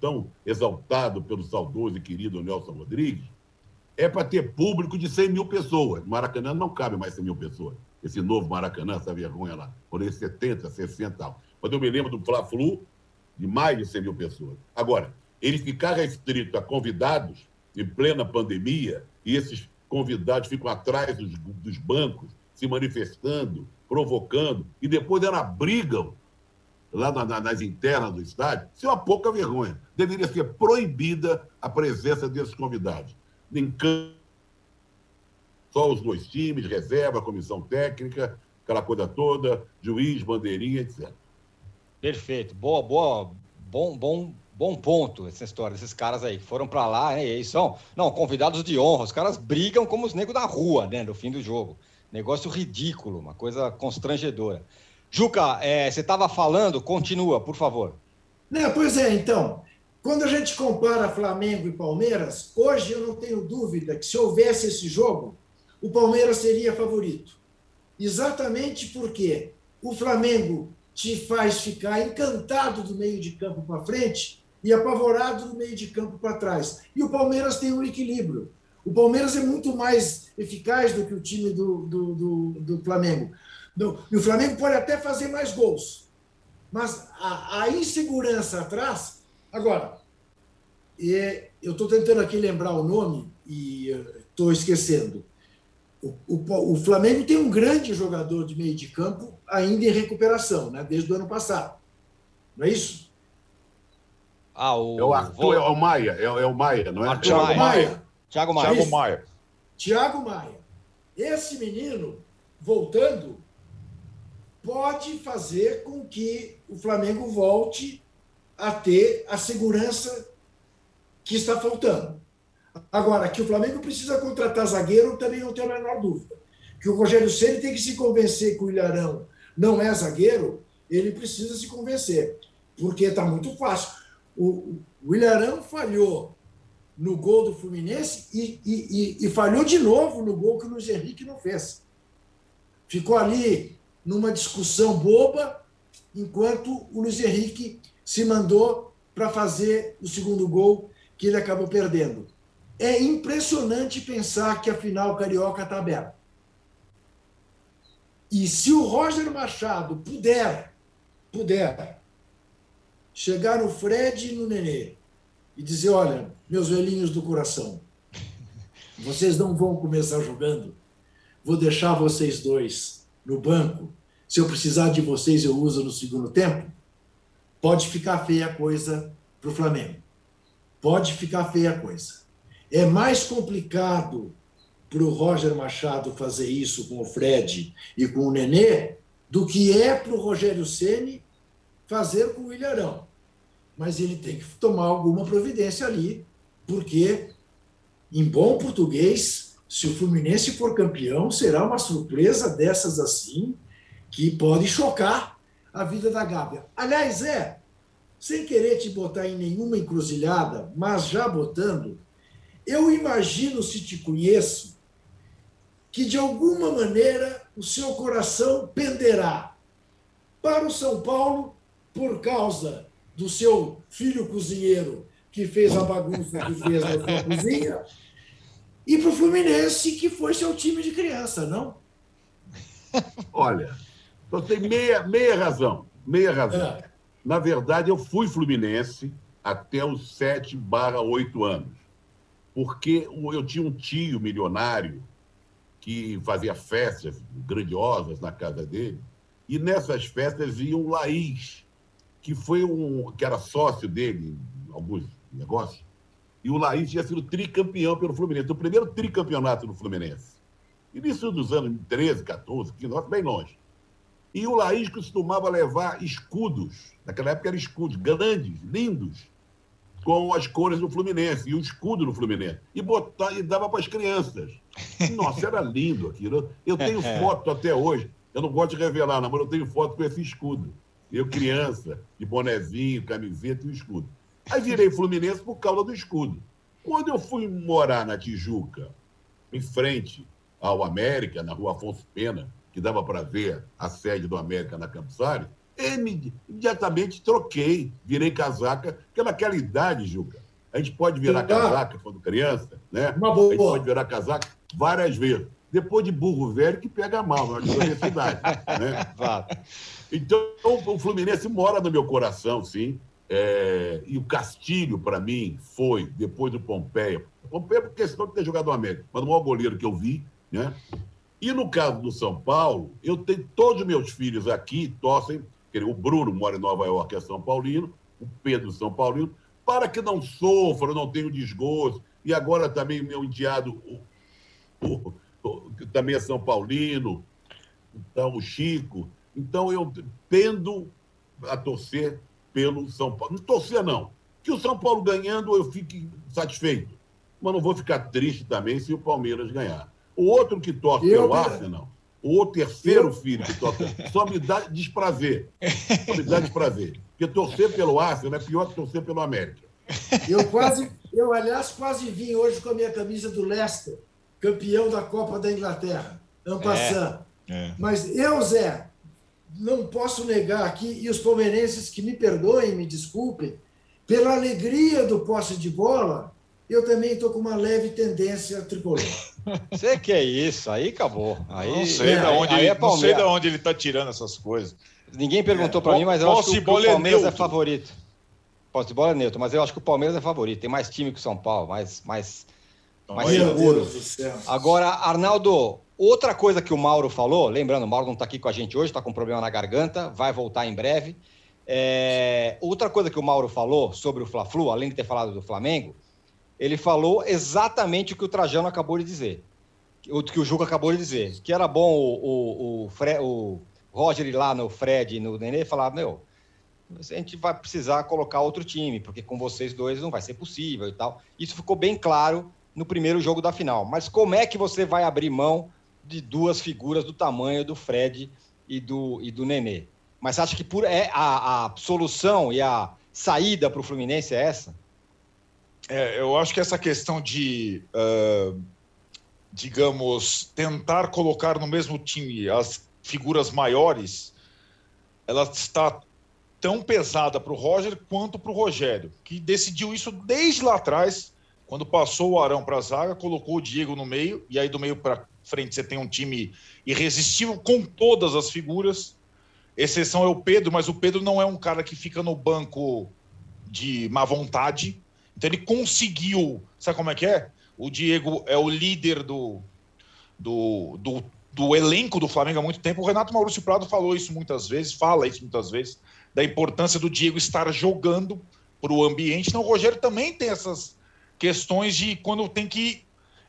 tão exaltado pelo saudoso e querido Nelson Rodrigues, é para ter público de 100 mil pessoas. Maracanã não cabe mais 100 mil pessoas. Esse novo Maracanã, essa vergonha lá, por aí 70, 60 tal. Mas eu me lembro do Fla-Flu, de mais de 100 mil pessoas. Agora, ele ficar restrito a convidados em plena pandemia, e esses convidados ficam atrás dos, dos bancos, se manifestando, provocando, e depois elas brigam lá na, na, nas internas do estádio, isso é uma pouca vergonha. Deveria ser proibida a presença desses convidados. Nem só os dois times, reserva, comissão técnica, aquela coisa toda, juiz, bandeirinha, etc. Perfeito. Boa, boa, bom, bom, bom ponto essa história. Esses caras aí foram para lá, né? E são, não, convidados de honra. Os caras brigam como os negros da rua, né? No fim do jogo. Negócio ridículo, uma coisa constrangedora. Juca, é, você estava falando, continua, por favor. Né, pois é, então. Quando a gente compara Flamengo e Palmeiras, hoje eu não tenho dúvida que se houvesse esse jogo, o Palmeiras seria favorito. Exatamente porque o Flamengo te faz ficar encantado do meio de campo para frente e apavorado do meio de campo para trás. E o Palmeiras tem um equilíbrio. O Palmeiras é muito mais eficaz do que o time do, do, do, do Flamengo. E o Flamengo pode até fazer mais gols. Mas a, a insegurança atrás. Agora, e eu estou tentando aqui lembrar o nome e estou esquecendo. O, o, o, Flamengo tem um grande jogador de meio de campo ainda em recuperação, né, desde o ano passado. Não é isso? Ah, o... É o Arthur, é o Maia, é, é o Maia, não é? Thiago Maia. Maia. Thiago Maia. Thiago Maia. Thiago Maia. Esse menino, voltando, pode fazer com que o Flamengo volte a ter a segurança que está faltando. Agora, que o Flamengo precisa contratar zagueiro, também não tenho a menor dúvida. Que o Rogério Ceni tem que se convencer que o Ilharão não é zagueiro, ele precisa se convencer, porque está muito fácil. O, o Ilharão falhou no gol do Fluminense e, e, e, e, falhou de novo no gol que o Luiz Henrique não fez. Ficou ali numa discussão boba, enquanto o Luiz Henrique se mandou para fazer o segundo gol que ele acabou perdendo. É impressionante pensar que a final carioca está aberta. E se o Roger Machado puder, puder, chegar no Fred e no Nenê e dizer: olha, meus velhinhos do coração, vocês não vão começar jogando, vou deixar vocês dois no banco. Se eu precisar de vocês, eu uso no segundo tempo. Pode ficar feia a coisa para o Flamengo. Pode ficar feia a coisa. É mais complicado para o Roger Machado fazer isso com o Fred e com o Nenê do que é para o Rogério Ceni fazer com o Ilharão. Mas ele tem que tomar alguma providência ali, porque, em bom português, se o Fluminense for campeão, será uma surpresa dessas assim, que pode chocar a vida da Gávea. Aliás, é, sem querer te botar em nenhuma encruzilhada, mas já botando, eu imagino, se te conheço, que de alguma maneira o seu coração penderá para o São Paulo por causa do seu filho cozinheiro que fez a bagunça que fez na sua cozinha e para o Fluminense que foi seu time de criança, não? Olha, você tem meia, meia razão, meia razão. É. Na verdade, eu fui Fluminense até os 7 barra 8 anos porque eu tinha um tio milionário que fazia festas grandiosas na casa dele, e nessas festas ia um Laís, que foi um que era sócio dele em alguns negócios, e o Laís tinha sido tricampeão pelo Fluminense, o primeiro tricampeonato do Fluminense. Início dos anos 13, 14, 15, bem longe. E o Laís costumava levar escudos, naquela época eram escudos grandes, lindos, com as cores do Fluminense e o escudo do Fluminense. E, botar, e dava para as crianças. Nossa, era lindo aquilo. Eu tenho foto até hoje. Eu não gosto de revelar, não, mas eu tenho foto com esse escudo. Eu, criança, de bonezinho, camiseta e o escudo. Aí virei Fluminense por causa do escudo. Quando eu fui morar na Tijuca, em frente ao América, na rua Afonso Pena, que dava para ver a sede do América na Campsário, imediatamente troquei, virei casaca, porque naquela idade, Juca, a gente pode virar casaca quando criança, né? Uma boa. A gente pode virar casaca várias vezes. depois de burro velho que pega mal, na universidade. né? Então, o Fluminense mora no meu coração, sim. É, e o Castilho, para mim, foi, depois do Pompeia. Pompeia por questão de ter jogado o América, mas o maior goleiro que eu vi. Né? E no caso do São Paulo, eu tenho todos os meus filhos aqui, torcem, o Bruno mora em Nova York, é São Paulino, o Pedro São Paulino, para que não sofra, não tenha desgosto. E agora também meu enteado, o, o, o, também é São Paulino, então o Chico. Então eu tendo a torcer pelo São Paulo. Não torcer, não. Que o São Paulo ganhando, eu fique satisfeito. Mas não vou ficar triste também se o Palmeiras ganhar. O outro que torce eu, pelo Arsenal, o terceiro eu... filho que torce, só me dá desprazer. Só me dá desprazer. Porque torcer pelo Arsenal é pior que torcer pelo América. Eu quase, eu, aliás, quase vim hoje com a minha camisa do Leicester, campeão da Copa da Inglaterra, Ampassan. É, é. Mas eu, Zé, não posso negar aqui, e os palmeirenses que me perdoem, me desculpem, pela alegria do posse de bola, eu também estou com uma leve tendência tricolor. Você que é isso, aí acabou. Aí, não sei, é, de, onde, aí é não sei de onde ele está tirando essas coisas. Ninguém perguntou é. para mim, mas eu acho que o, o Palmeiras é, é favorito. Posse de bola é neutro, mas eu acho que o Palmeiras é favorito. Tem mais time que o São Paulo, mais, mais, mais seguro. Agora, Arnaldo, Outra coisa que o Mauro falou, lembrando, o Mauro não está aqui com a gente hoje, está com problema na garganta, vai voltar em breve. É, outra coisa que o Mauro falou sobre o Fla-Flu, além de ter falado do Flamengo, ele falou exatamente o que o Trajano acabou de dizer, o que o Juca acabou de dizer, que era bom o, o, o, Fre, o Roger ir lá no Fred e no Nenê falar, meu, a gente vai precisar colocar outro time, porque com vocês dois não vai ser possível e tal. Isso ficou bem claro no primeiro jogo da final. Mas como é que você vai abrir mão de duas figuras do tamanho do Fred e do, e do Nenê. Mas acha que por, é, a, a solução e a saída para o Fluminense é essa? É, eu acho que essa questão de, uh, digamos, tentar colocar no mesmo time as figuras maiores, ela está tão pesada para o Roger quanto para o Rogério, que decidiu isso desde lá atrás, quando passou o Arão para a zaga, colocou o Diego no meio, e aí do meio para frente você tem um time irresistível com todas as figuras. Exceção é o Pedro, mas o Pedro não é um cara que fica no banco de má vontade. Então ele conseguiu. Sabe como é que é? O Diego é o líder do, do, do, do elenco do Flamengo há muito tempo. O Renato Maurício Prado falou isso muitas vezes, fala isso muitas vezes, da importância do Diego estar jogando para o ambiente. Então o Rogério também tem essas questões de quando tem que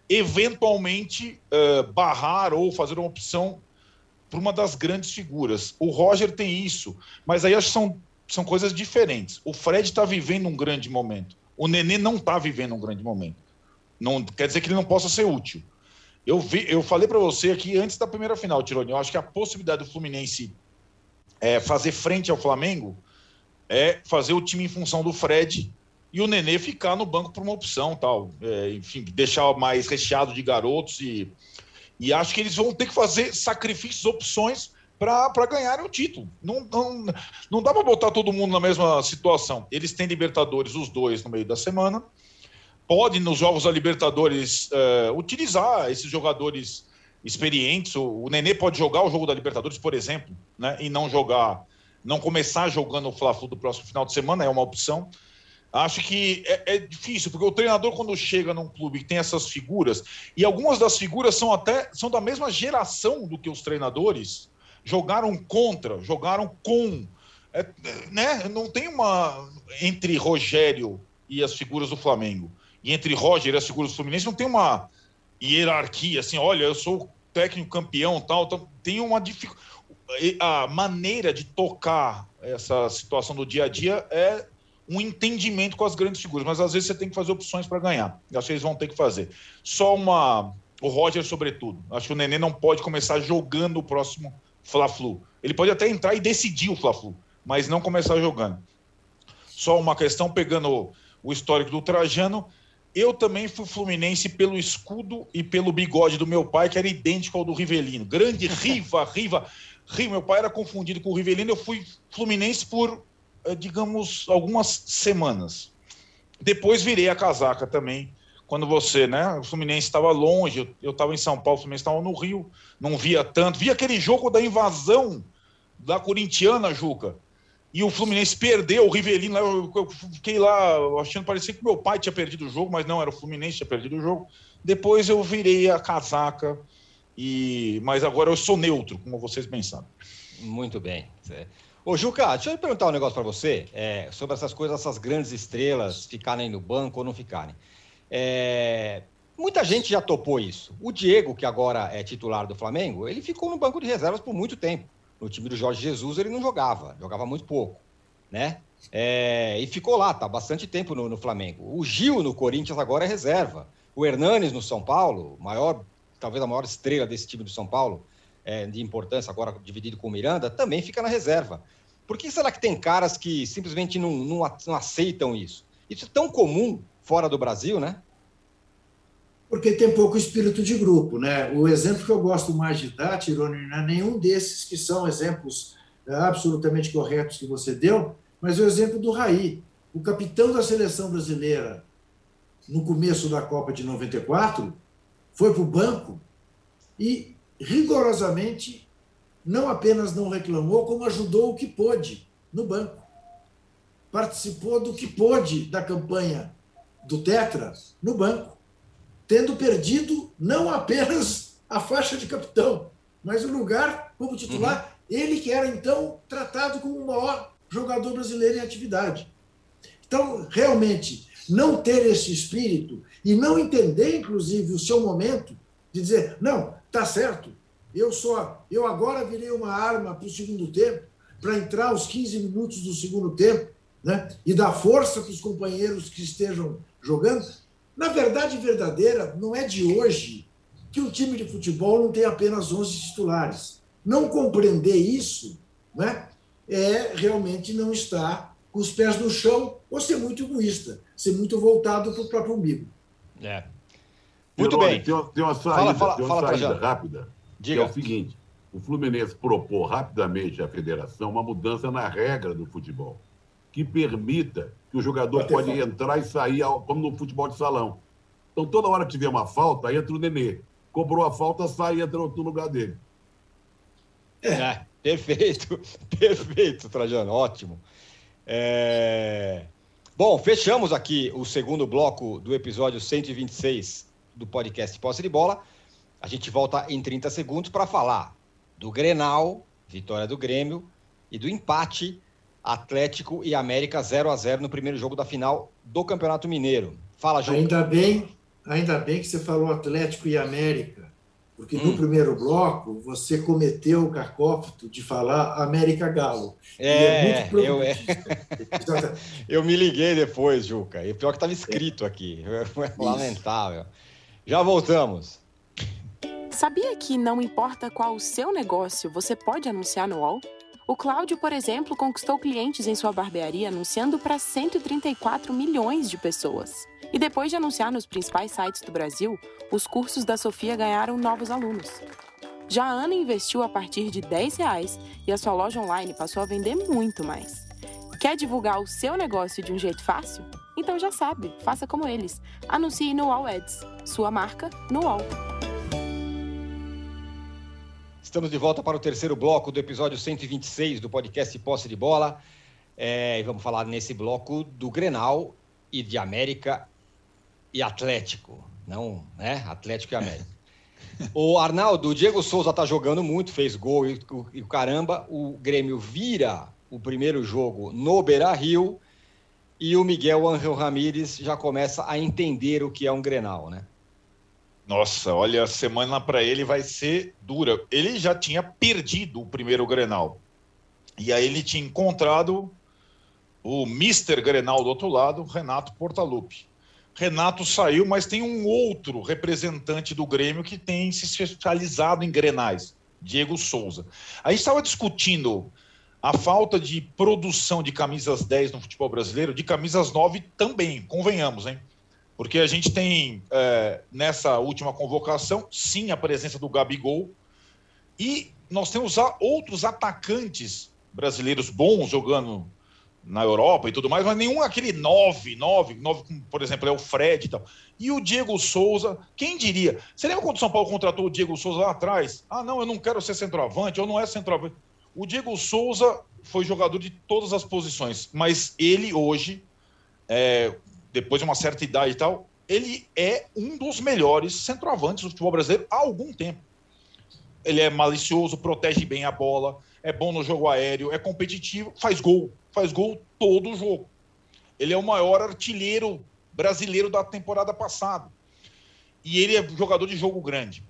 eventualmente uh, barrar ou fazer uma opção para uma das grandes figuras. O Roger tem isso, mas aí acho que são, são coisas diferentes. O Fred está vivendo um grande momento. O Nenê não está vivendo um grande momento. Não quer dizer que ele não possa ser útil. Eu, vi, eu falei para você aqui antes da primeira final, Tironi. Eu acho que a possibilidade do Fluminense é, fazer frente ao Flamengo é fazer o time em função do Fred e o Nenê ficar no banco por uma opção, tal. É, enfim, deixar mais recheado de garotos e, e acho que eles vão ter que fazer sacrifícios, opções para ganharem o título. Não, não, não dá para botar todo mundo na mesma situação. Eles têm Libertadores, os dois, no meio da semana. Podem, nos jogos da Libertadores, uh, utilizar esses jogadores experientes. O, o Nenê pode jogar o jogo da Libertadores, por exemplo, né, e não jogar, não começar jogando o Fla-Flu do próximo final de semana, é uma opção. Acho que é, é, difícil, porque o treinador, quando chega num clube que tem essas figuras, e algumas das figuras são até são da mesma geração do que os treinadores, jogaram contra, jogaram com. É, né? Não tem uma. Entre Rogério e as figuras do Flamengo, e entre Roger e as figuras do Fluminense, não tem uma hierarquia assim, olha, eu sou técnico campeão tal, tal. Tem uma dificuldade. A maneira de tocar essa situação do dia a dia é um entendimento com as grandes figuras, mas às vezes você tem que fazer opções para ganhar. Acho que eles vão ter que fazer. Só uma. O Roger, sobretudo. Acho que o Nenê não pode começar jogando o próximo Fla-Flu. Ele pode até entrar e decidir o Fla-Flu, mas não começar jogando. Só uma questão, pegando o histórico do Trajano. Eu também fui fluminense pelo escudo e pelo bigode do meu pai, que era idêntico ao do Rivelino. Grande Riva, Riva. Riva. Meu pai era confundido com o Rivelino. Eu fui fluminense por digamos, algumas semanas. Depois virei a casaca também, quando você, né? O Fluminense estava longe, eu estava em São Paulo, o Fluminense estava no Rio, não via tanto. Via aquele jogo da invasão da corintiana, Juca. E o Fluminense perdeu, o Rivelino, eu, eu fiquei lá achando, parecia que meu pai tinha perdido o jogo, mas não, era o Fluminense que tinha perdido o jogo. Depois eu virei a casaca, e mas agora eu sou neutro, como vocês bem sabem. Muito bem. Ô, Juca, deixa eu perguntar um negócio para você é, sobre essas coisas, essas grandes estrelas ficarem no banco ou não ficarem. É, muita gente já topou isso. O Diego, que agora é titular do Flamengo, ele ficou no banco de reservas por muito tempo. No time do Jorge Jesus ele não jogava, jogava muito pouco, né? É, e ficou lá, tá bastante tempo no, no, Flamengo. O Gil no Corinthians agora é reserva. O Hernanes no São Paulo, maior, talvez a maior estrela desse time do São Paulo, é, de importância agora dividido com o Miranda, também fica na reserva. Por que será que tem caras que simplesmente não, não, não aceitam isso? Isso é tão comum fora do Brasil, né? Porque tem pouco espírito de grupo, né? O exemplo que eu gosto mais de dar, Tironi, não é nenhum desses que são exemplos é, absolutamente corretos que você deu, mas o exemplo do Raí, o capitão da seleção brasileira no começo da Copa de 94, foi para o banco e rigorosamente não apenas não reclamou, como ajudou o que pôde no banco. Participou do que pôde da campanha do Tetra no banco, tendo perdido não apenas a faixa de capitão, mas o lugar como titular, uhum. ele que era então tratado como o maior jogador brasileiro em atividade. Então, realmente, não ter esse espírito e não entender, inclusive, o seu momento de dizer, não, tá certo, eu só, eu agora virei uma arma para o segundo tempo, para entrar os 15 minutos do segundo tempo, né? E dar força para os companheiros que estejam jogando. Na verdade verdadeira, não é de hoje que um time de futebol não tem apenas 11 titulares. Não compreender isso né, é realmente não estar com os pés no chão ou ser muito egoísta, ser muito voltado para o próprio umbigo. É. Muito bem. Tem uma, tem uma saída, fala, fala, tem uma fala saída rápida, Diga. que é o seguinte. O Fluminense propôs rapidamente à federação uma mudança na regra do futebol que permita que o jogador pode entrar e sair, como no futebol de salão. Então, toda hora que tiver uma falta, entra o Nenê. Cobrou a falta, sai e entra no lugar dele. É, perfeito, perfeito, Trajano, ótimo. É... Bom, fechamos aqui o segundo bloco do episódio 126 do podcast Posse de Bola. A gente volta em 30 segundos para falar do Grenal, vitória do Grêmio, e do empate Atlético e América 0 a 0 no primeiro jogo da final do Campeonato Mineiro. Fala, João. Ainda bem, ainda bem que você falou Atlético e América, porque hum. no primeiro bloco você cometeu o cacófato de falar América Galo. É, é eu, é... eu me liguei depois, Juca. E pior que estava escrito aqui. É lamentável. Já voltamos. Sabia que não importa qual o seu negócio, você pode anunciar no UOL? O Cláudio, por exemplo, conquistou clientes em sua barbearia anunciando para 134 milhões de pessoas. E depois de anunciar nos principais sites do Brasil, os cursos da Sofia ganharam novos alunos. Já a Ana investiu a partir de 10 reais e a sua loja online passou a vender muito mais. Quer divulgar o seu negócio de um jeito fácil? Então já sabe, faça como eles. Anuncie no All Ads, sua marca no All. Estamos de volta para o terceiro bloco do episódio 126 do podcast Posse de Bola. É, e vamos falar nesse bloco do Grenal e de América e Atlético. Não, né? Atlético e América. o Arnaldo, o Diego Souza está jogando muito, fez gol e, e caramba. O Grêmio vira o primeiro jogo no Beira Rio e o Miguel Angel Ramírez já começa a entender o que é um Grenal, né? Nossa, olha, a semana para ele vai ser dura. Ele já tinha perdido o primeiro Grenal. E aí ele tinha encontrado o Mister Grenal do outro lado, Renato Portaluppi. Renato saiu, mas tem um outro representante do Grêmio que tem se especializado em grenais, Diego Souza. A gente estava discutindo a falta de produção de camisas 10 no futebol brasileiro, de camisas 9 também, convenhamos, hein? Porque a gente tem, é, nessa última convocação, sim, a presença do Gabigol. E nós temos outros atacantes brasileiros bons jogando na Europa e tudo mais, mas nenhum aquele 9, 9, 9, por exemplo, é o Fred e tal. E o Diego Souza, quem diria? Você lembra quando o São Paulo contratou o Diego Souza lá atrás? Ah, não, eu não quero ser centroavante, eu não é centroavante. O Diego Souza foi jogador de todas as posições, mas ele hoje, é, depois de uma certa idade e tal, ele é um dos melhores centroavantes do futebol brasileiro há algum tempo. Ele é malicioso, protege bem a bola, é bom no jogo aéreo, é competitivo, faz gol, faz gol todo o jogo. Ele é o maior artilheiro brasileiro da temporada passada. E ele é jogador de jogo grande.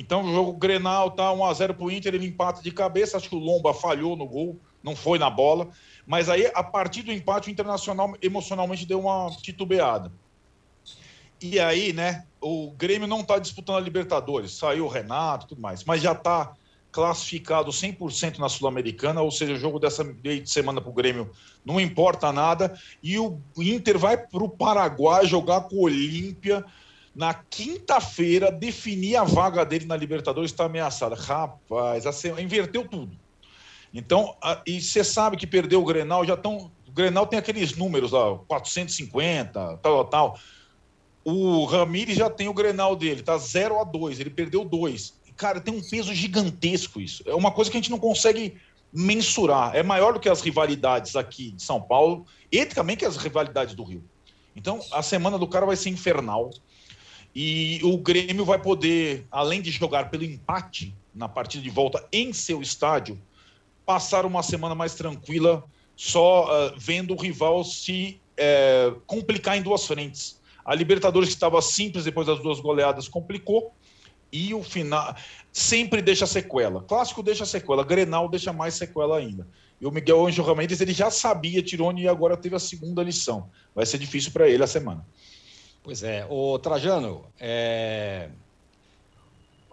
Então, o jogo Grenal tá 1 a 0 pro Inter, ele empata de cabeça, acho que o Lomba falhou no gol, não foi na bola, mas aí a partir do empate o Internacional emocionalmente deu uma titubeada. E aí, né, o Grêmio não está disputando a Libertadores, saiu o Renato, tudo mais, mas já está classificado 100% na Sul-Americana, ou seja, o jogo dessa semana para o Grêmio não importa nada. E o Inter vai para o Paraguai jogar com o Olímpia na quinta-feira, definir a vaga dele na Libertadores está ameaçada. Rapaz, inverteu tudo. Então, a, e você sabe que perdeu o Grenal, já estão. O Grenal tem aqueles números lá, 450, tal, tal. O Ramires já tem o Grenal dele, tá 0 a 2 ele perdeu dois cara, tem um peso gigantesco isso. É uma coisa que a gente não consegue mensurar. É maior do que as rivalidades aqui de São Paulo e também que as rivalidades do Rio. Então, a semana do cara vai ser infernal. E o Grêmio vai poder, além de jogar pelo empate na partida de volta em seu estádio, passar uma semana mais tranquila, só uh, vendo o rival se uh, complicar em duas frentes. A Libertadores, que estava simples depois das duas goleadas, complicou e o final sempre deixa sequela. Clássico deixa sequela, Grenal deixa mais sequela ainda. E o Miguel Anjo Ramirez ele já sabia Tirone e agora teve a segunda lição. Vai ser difícil para ele a semana. Pois é, o Trajano, é...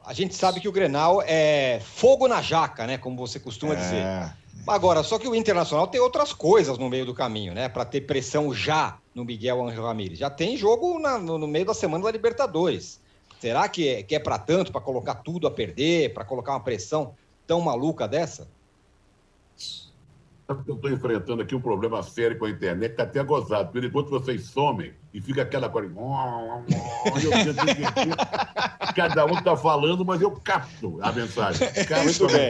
a gente sabe que o Grenal é fogo na jaca, né? Como você costuma é... dizer. Agora, só que o Internacional tem outras coisas no meio do caminho, né? Para ter pressão já no Miguel Anjo Ramirez. Já tem jogo na, no, no meio da semana da Libertadores. Será que é, que é para tanto, para colocar tudo a perder, para colocar uma pressão tão maluca dessa? Eu estou enfrentando aqui um problema sério com a internet, está até gozado, porque depois vocês somem e fica aquela coisa. Cada um está falando, mas eu capto a mensagem. Capto Muito bem.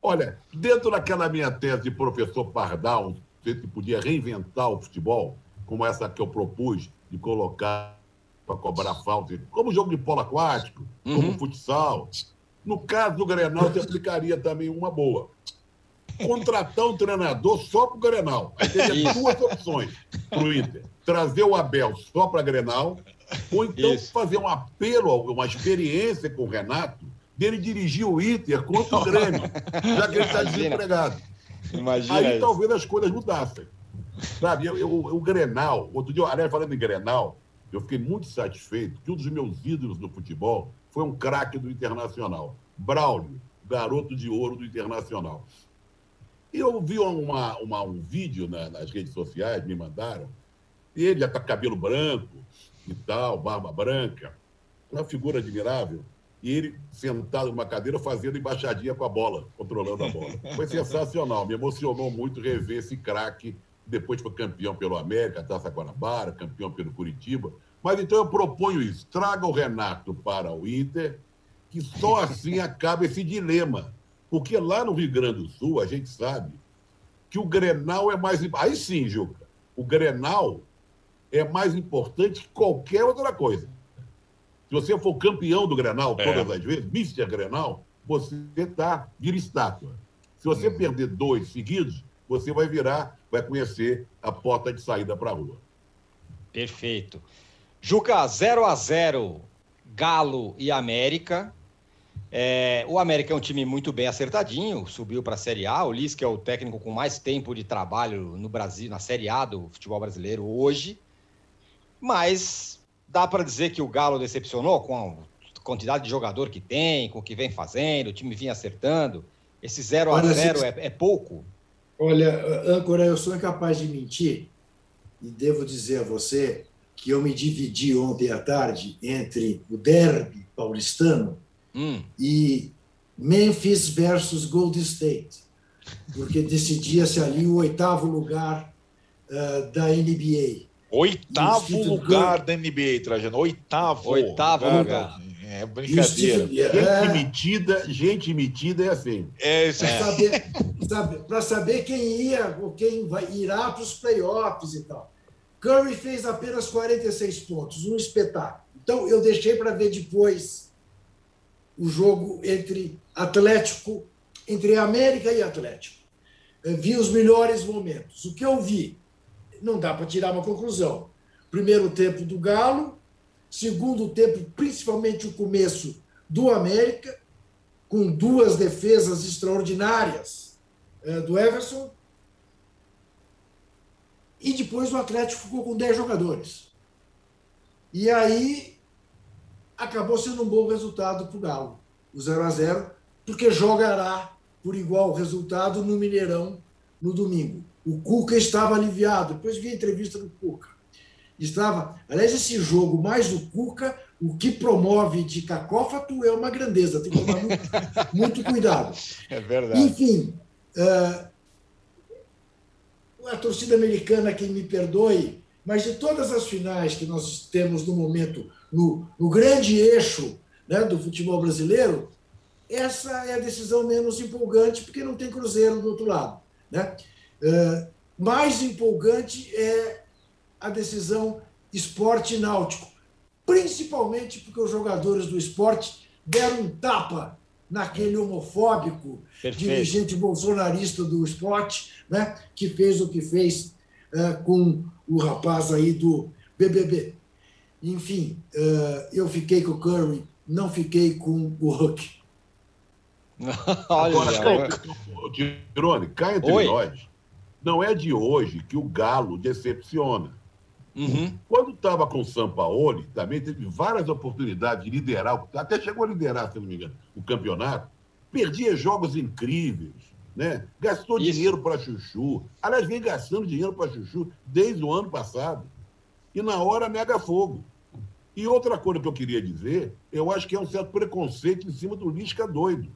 Olha, dentro daquela minha tese de professor Pardal, se podia reinventar o futebol, como essa que eu propus, de colocar para cobrar falta, como jogo de polo aquático, uhum. como futsal. No caso do Grenal, se aplicaria também uma boa. Contratar um treinador só para o Grenal. Aí teria duas opções para o Inter. Trazer o Abel só para Grenal, ou então Isso. fazer um apelo, uma experiência com o Renato, dele dirigir o Inter contra o Grêmio, já que ele está desempregado. Imagina Aí isso. talvez as coisas mudassem. Sabe, eu, eu, o Grenal, outro dia, aliás, falando em Grenal, eu fiquei muito satisfeito que um dos meus ídolos no futebol foi um craque do Internacional, Braulio, garoto de ouro do Internacional. E eu vi uma, uma, um vídeo na, nas redes sociais, me mandaram, e ele já está com cabelo branco e tal, barba branca, uma figura admirável, e ele sentado numa cadeira fazendo embaixadinha com a bola, controlando a bola. Foi sensacional, me emocionou muito rever esse craque depois foi campeão pelo América, Taça Guanabara, campeão pelo Curitiba. Mas então eu proponho isso: traga o Renato para o Inter, que só assim acaba esse dilema. Porque lá no Rio Grande do Sul, a gente sabe que o Grenal é mais. Aí sim, Juca, o Grenal é mais importante que qualquer outra coisa. Se você for campeão do Grenal é. todas as vezes, Mr. Grenal, você tá, vira estátua. Se você uhum. perder dois seguidos, você vai virar vai conhecer a porta de saída para a rua. Perfeito. Juca, 0 a 0 Galo e América. É, o América é um time muito bem acertadinho, subiu para a Série A. O Liz, que é o técnico com mais tempo de trabalho no Brasil, na Série A do futebol brasileiro hoje. Mas dá para dizer que o Galo decepcionou com a quantidade de jogador que tem, com o que vem fazendo, o time vinha acertando. Esse 0 a 0 é, é pouco? Olha, âncora, eu sou incapaz de mentir e devo dizer a você que eu me dividi ontem à tarde entre o derby paulistano hum. e Memphis versus Gold State. porque decidia-se ali o oitavo lugar uh, da NBA. Oitavo lugar da NBA, Trajano. Oitavo. Oitavo lugar. É brincadeira. Steve, é, gente metida, gente metida é assim. É, é. Para saber, saber, saber quem ia ou quem vai, irá para os playoffs e tal. Curry fez apenas 46 pontos, um espetáculo. Então, eu deixei para ver depois o jogo entre Atlético, entre América e Atlético. Vi os melhores momentos. O que eu vi, não dá para tirar uma conclusão. Primeiro tempo do Galo, segundo tempo, principalmente o começo do América, com duas defesas extraordinárias eh, do Everson, e depois o Atlético ficou com 10 jogadores. E aí acabou sendo um bom resultado para o Galo, o 0 a 0 porque jogará por igual resultado no Mineirão no domingo. O Cuca estava aliviado. Depois vi a entrevista do Cuca. Estava, aliás, esse jogo mais o Cuca, o que promove de cacófato é uma grandeza. Tem que tomar muito, muito cuidado. É verdade. Enfim, uh, a torcida americana, que me perdoe, mas de todas as finais que nós temos no momento, no, no grande eixo né, do futebol brasileiro, essa é a decisão menos empolgante, porque não tem Cruzeiro do outro lado. Né? Uh, mais empolgante é a decisão esporte náutico, principalmente porque os jogadores do esporte deram um tapa naquele homofóbico Perfeito. dirigente bolsonarista do esporte, né, que fez o que fez uh, com o rapaz aí do BBB. Enfim, uh, eu fiquei com o Curry, não fiquei com o Huck. Olha, Agora, Tirone, cá entre Oi. nós, não é de hoje que o Galo decepciona. Uhum. Quando estava com o Sampaoli, também teve várias oportunidades de liderar, até chegou a liderar, se não me engano, o campeonato. Perdia jogos incríveis, né? gastou Isso. dinheiro para Chuchu. Aliás, vem gastando dinheiro para Chuchu desde o ano passado. E na hora mega fogo. E outra coisa que eu queria dizer, eu acho que é um certo preconceito em cima do Lisca doido.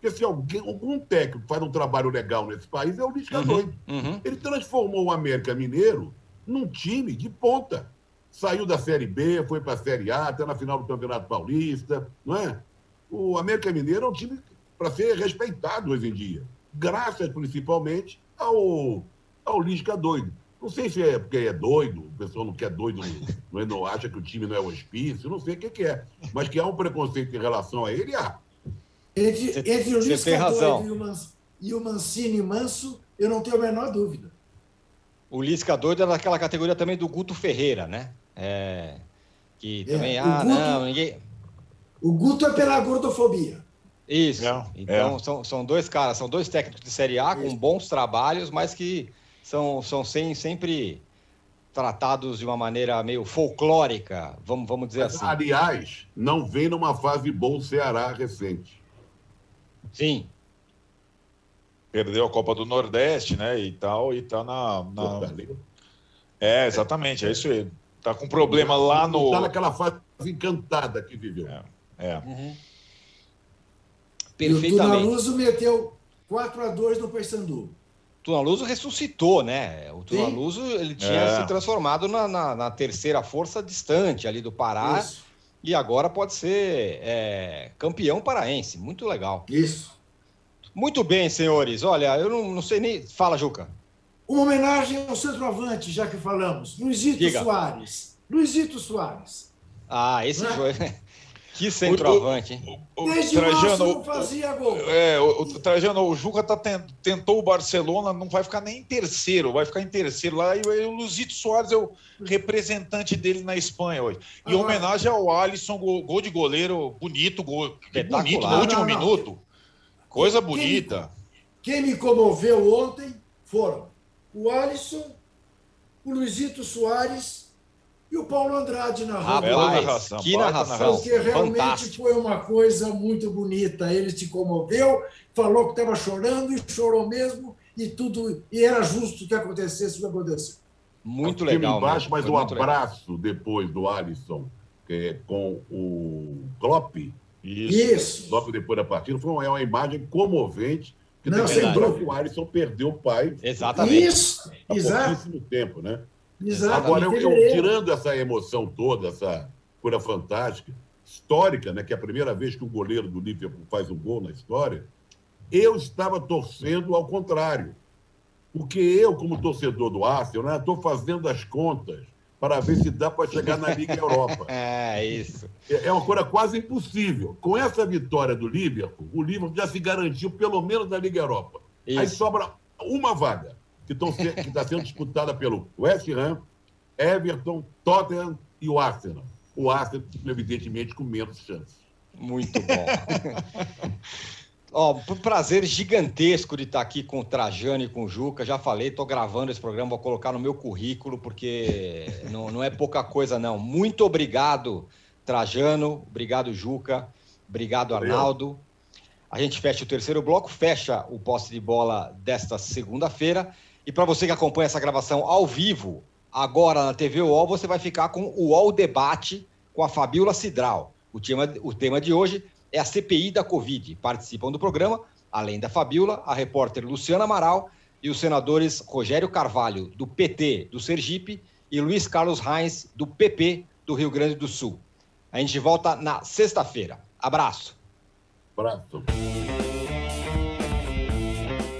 Porque se alguém, algum técnico faz um trabalho legal nesse país, é o Lisca uhum, doido. Uhum. Ele transformou o América Mineiro num time de ponta. Saiu da Série B, foi para a Série A, até na final do Campeonato Paulista, não é? O América Mineiro é um time para ser respeitado hoje em dia, graças principalmente ao, ao Lisca doido. Não sei se é porque é doido, o pessoal não quer doido, não, é, não acha que o time não é hospício, não sei o que, que é. Mas que há um preconceito em relação a ele, há. Entre, entre o Lisca doido e o Mancini Manso, eu não tenho a menor dúvida. O Lisca doido é daquela categoria também do Guto Ferreira, né? É, que é, também, é, ah, Guto, não, ninguém. O Guto é pela gordofobia. Isso. Não, então, é. são, são dois caras, são dois técnicos de Série A com bons trabalhos, mas que são, são sem, sempre tratados de uma maneira meio folclórica, vamos, vamos dizer mas, assim. Aliás, não vem numa fase boa o Ceará recente. Sim, perdeu a Copa do Nordeste, né? E tal, e tá na. na... É, exatamente, é isso aí. Tá com problema lá no. Tá naquela fase encantada que viveu. É. é. Uhum. Perfeitamente. E o Tunaluso meteu 4 a 2 no Paysandu. Tunaluso ressuscitou, né? O Tunaluso ele tinha é. se transformado na, na, na, terceira força distante ali do Pará. Isso. E agora pode ser é, campeão paraense. Muito legal. Isso. Muito bem, senhores. Olha, eu não, não sei nem. Fala, Juca. Uma homenagem ao centroavante, já que falamos. Luizito Diga. Soares. Luizito Soares. Ah, esse foi. Que centroavante, hein? O, o, o, Desde Trajano, não fazia gol. É, o, o, Trajano, o Juca tá tent, tentou o Barcelona, não vai ficar nem em terceiro, vai ficar em terceiro lá. E o Luizito Soares é o representante dele na Espanha hoje. E Agora, homenagem ao Alisson, gol, gol de goleiro bonito, gol bonito no último não, não. minuto. Coisa bonita. Quem, quem me comoveu ontem foram o Alisson, o Luizito Soares e o Paulo Andrade na rua. narração, que narração. Porque realmente Fantástico. foi uma coisa muito bonita. Ele te comoveu, falou que estava chorando e chorou mesmo, e tudo e era justo que acontecesse o que aconteceu. Muito legal. Embaixo, mas o abraço legal. depois do Alisson é, com o Klopp isso. Logo depois da partida, foi uma, é uma imagem comovente, Porque não, sem dúvida. que o Alisson perdeu o pai. Exatamente. Isso, há exato. pouquíssimo tempo, né? Exato. Agora, eu, eu, tirando essa emoção toda, essa cura fantástica, histórica, né, que é a primeira vez que um goleiro do Liverpool faz um gol na história, eu estava torcendo ao contrário. Porque eu, como torcedor do Arsenal, estou né, fazendo as contas para ver se dá para chegar na Liga Europa. É, isso. É, é uma coisa quase impossível. Com essa vitória do Liverpool, o Liverpool já se garantiu pelo menos na Liga Europa. Isso. Aí sobra uma vaga, que está sendo disputada pelo West Ham, Everton, Tottenham e o Arsenal. O Arsenal, evidentemente, com menos chances. Muito bom. Ó, oh, prazer gigantesco de estar aqui com o Trajano e com o Juca. Já falei, estou gravando esse programa, vou colocar no meu currículo, porque não, não é pouca coisa, não. Muito obrigado, Trajano. Obrigado, Juca. Obrigado, Arnaldo. A gente fecha o terceiro bloco, fecha o poste de bola desta segunda-feira. E para você que acompanha essa gravação ao vivo, agora na TV UOL, você vai ficar com o UOL Debate com a Fabiola Cidral. O tema, o tema de hoje é a CPI da Covid. Participam do programa, além da Fabiola, a repórter Luciana Amaral e os senadores Rogério Carvalho, do PT do Sergipe, e Luiz Carlos Reis, do PP do Rio Grande do Sul. A gente volta na sexta-feira. Abraço. Abraço.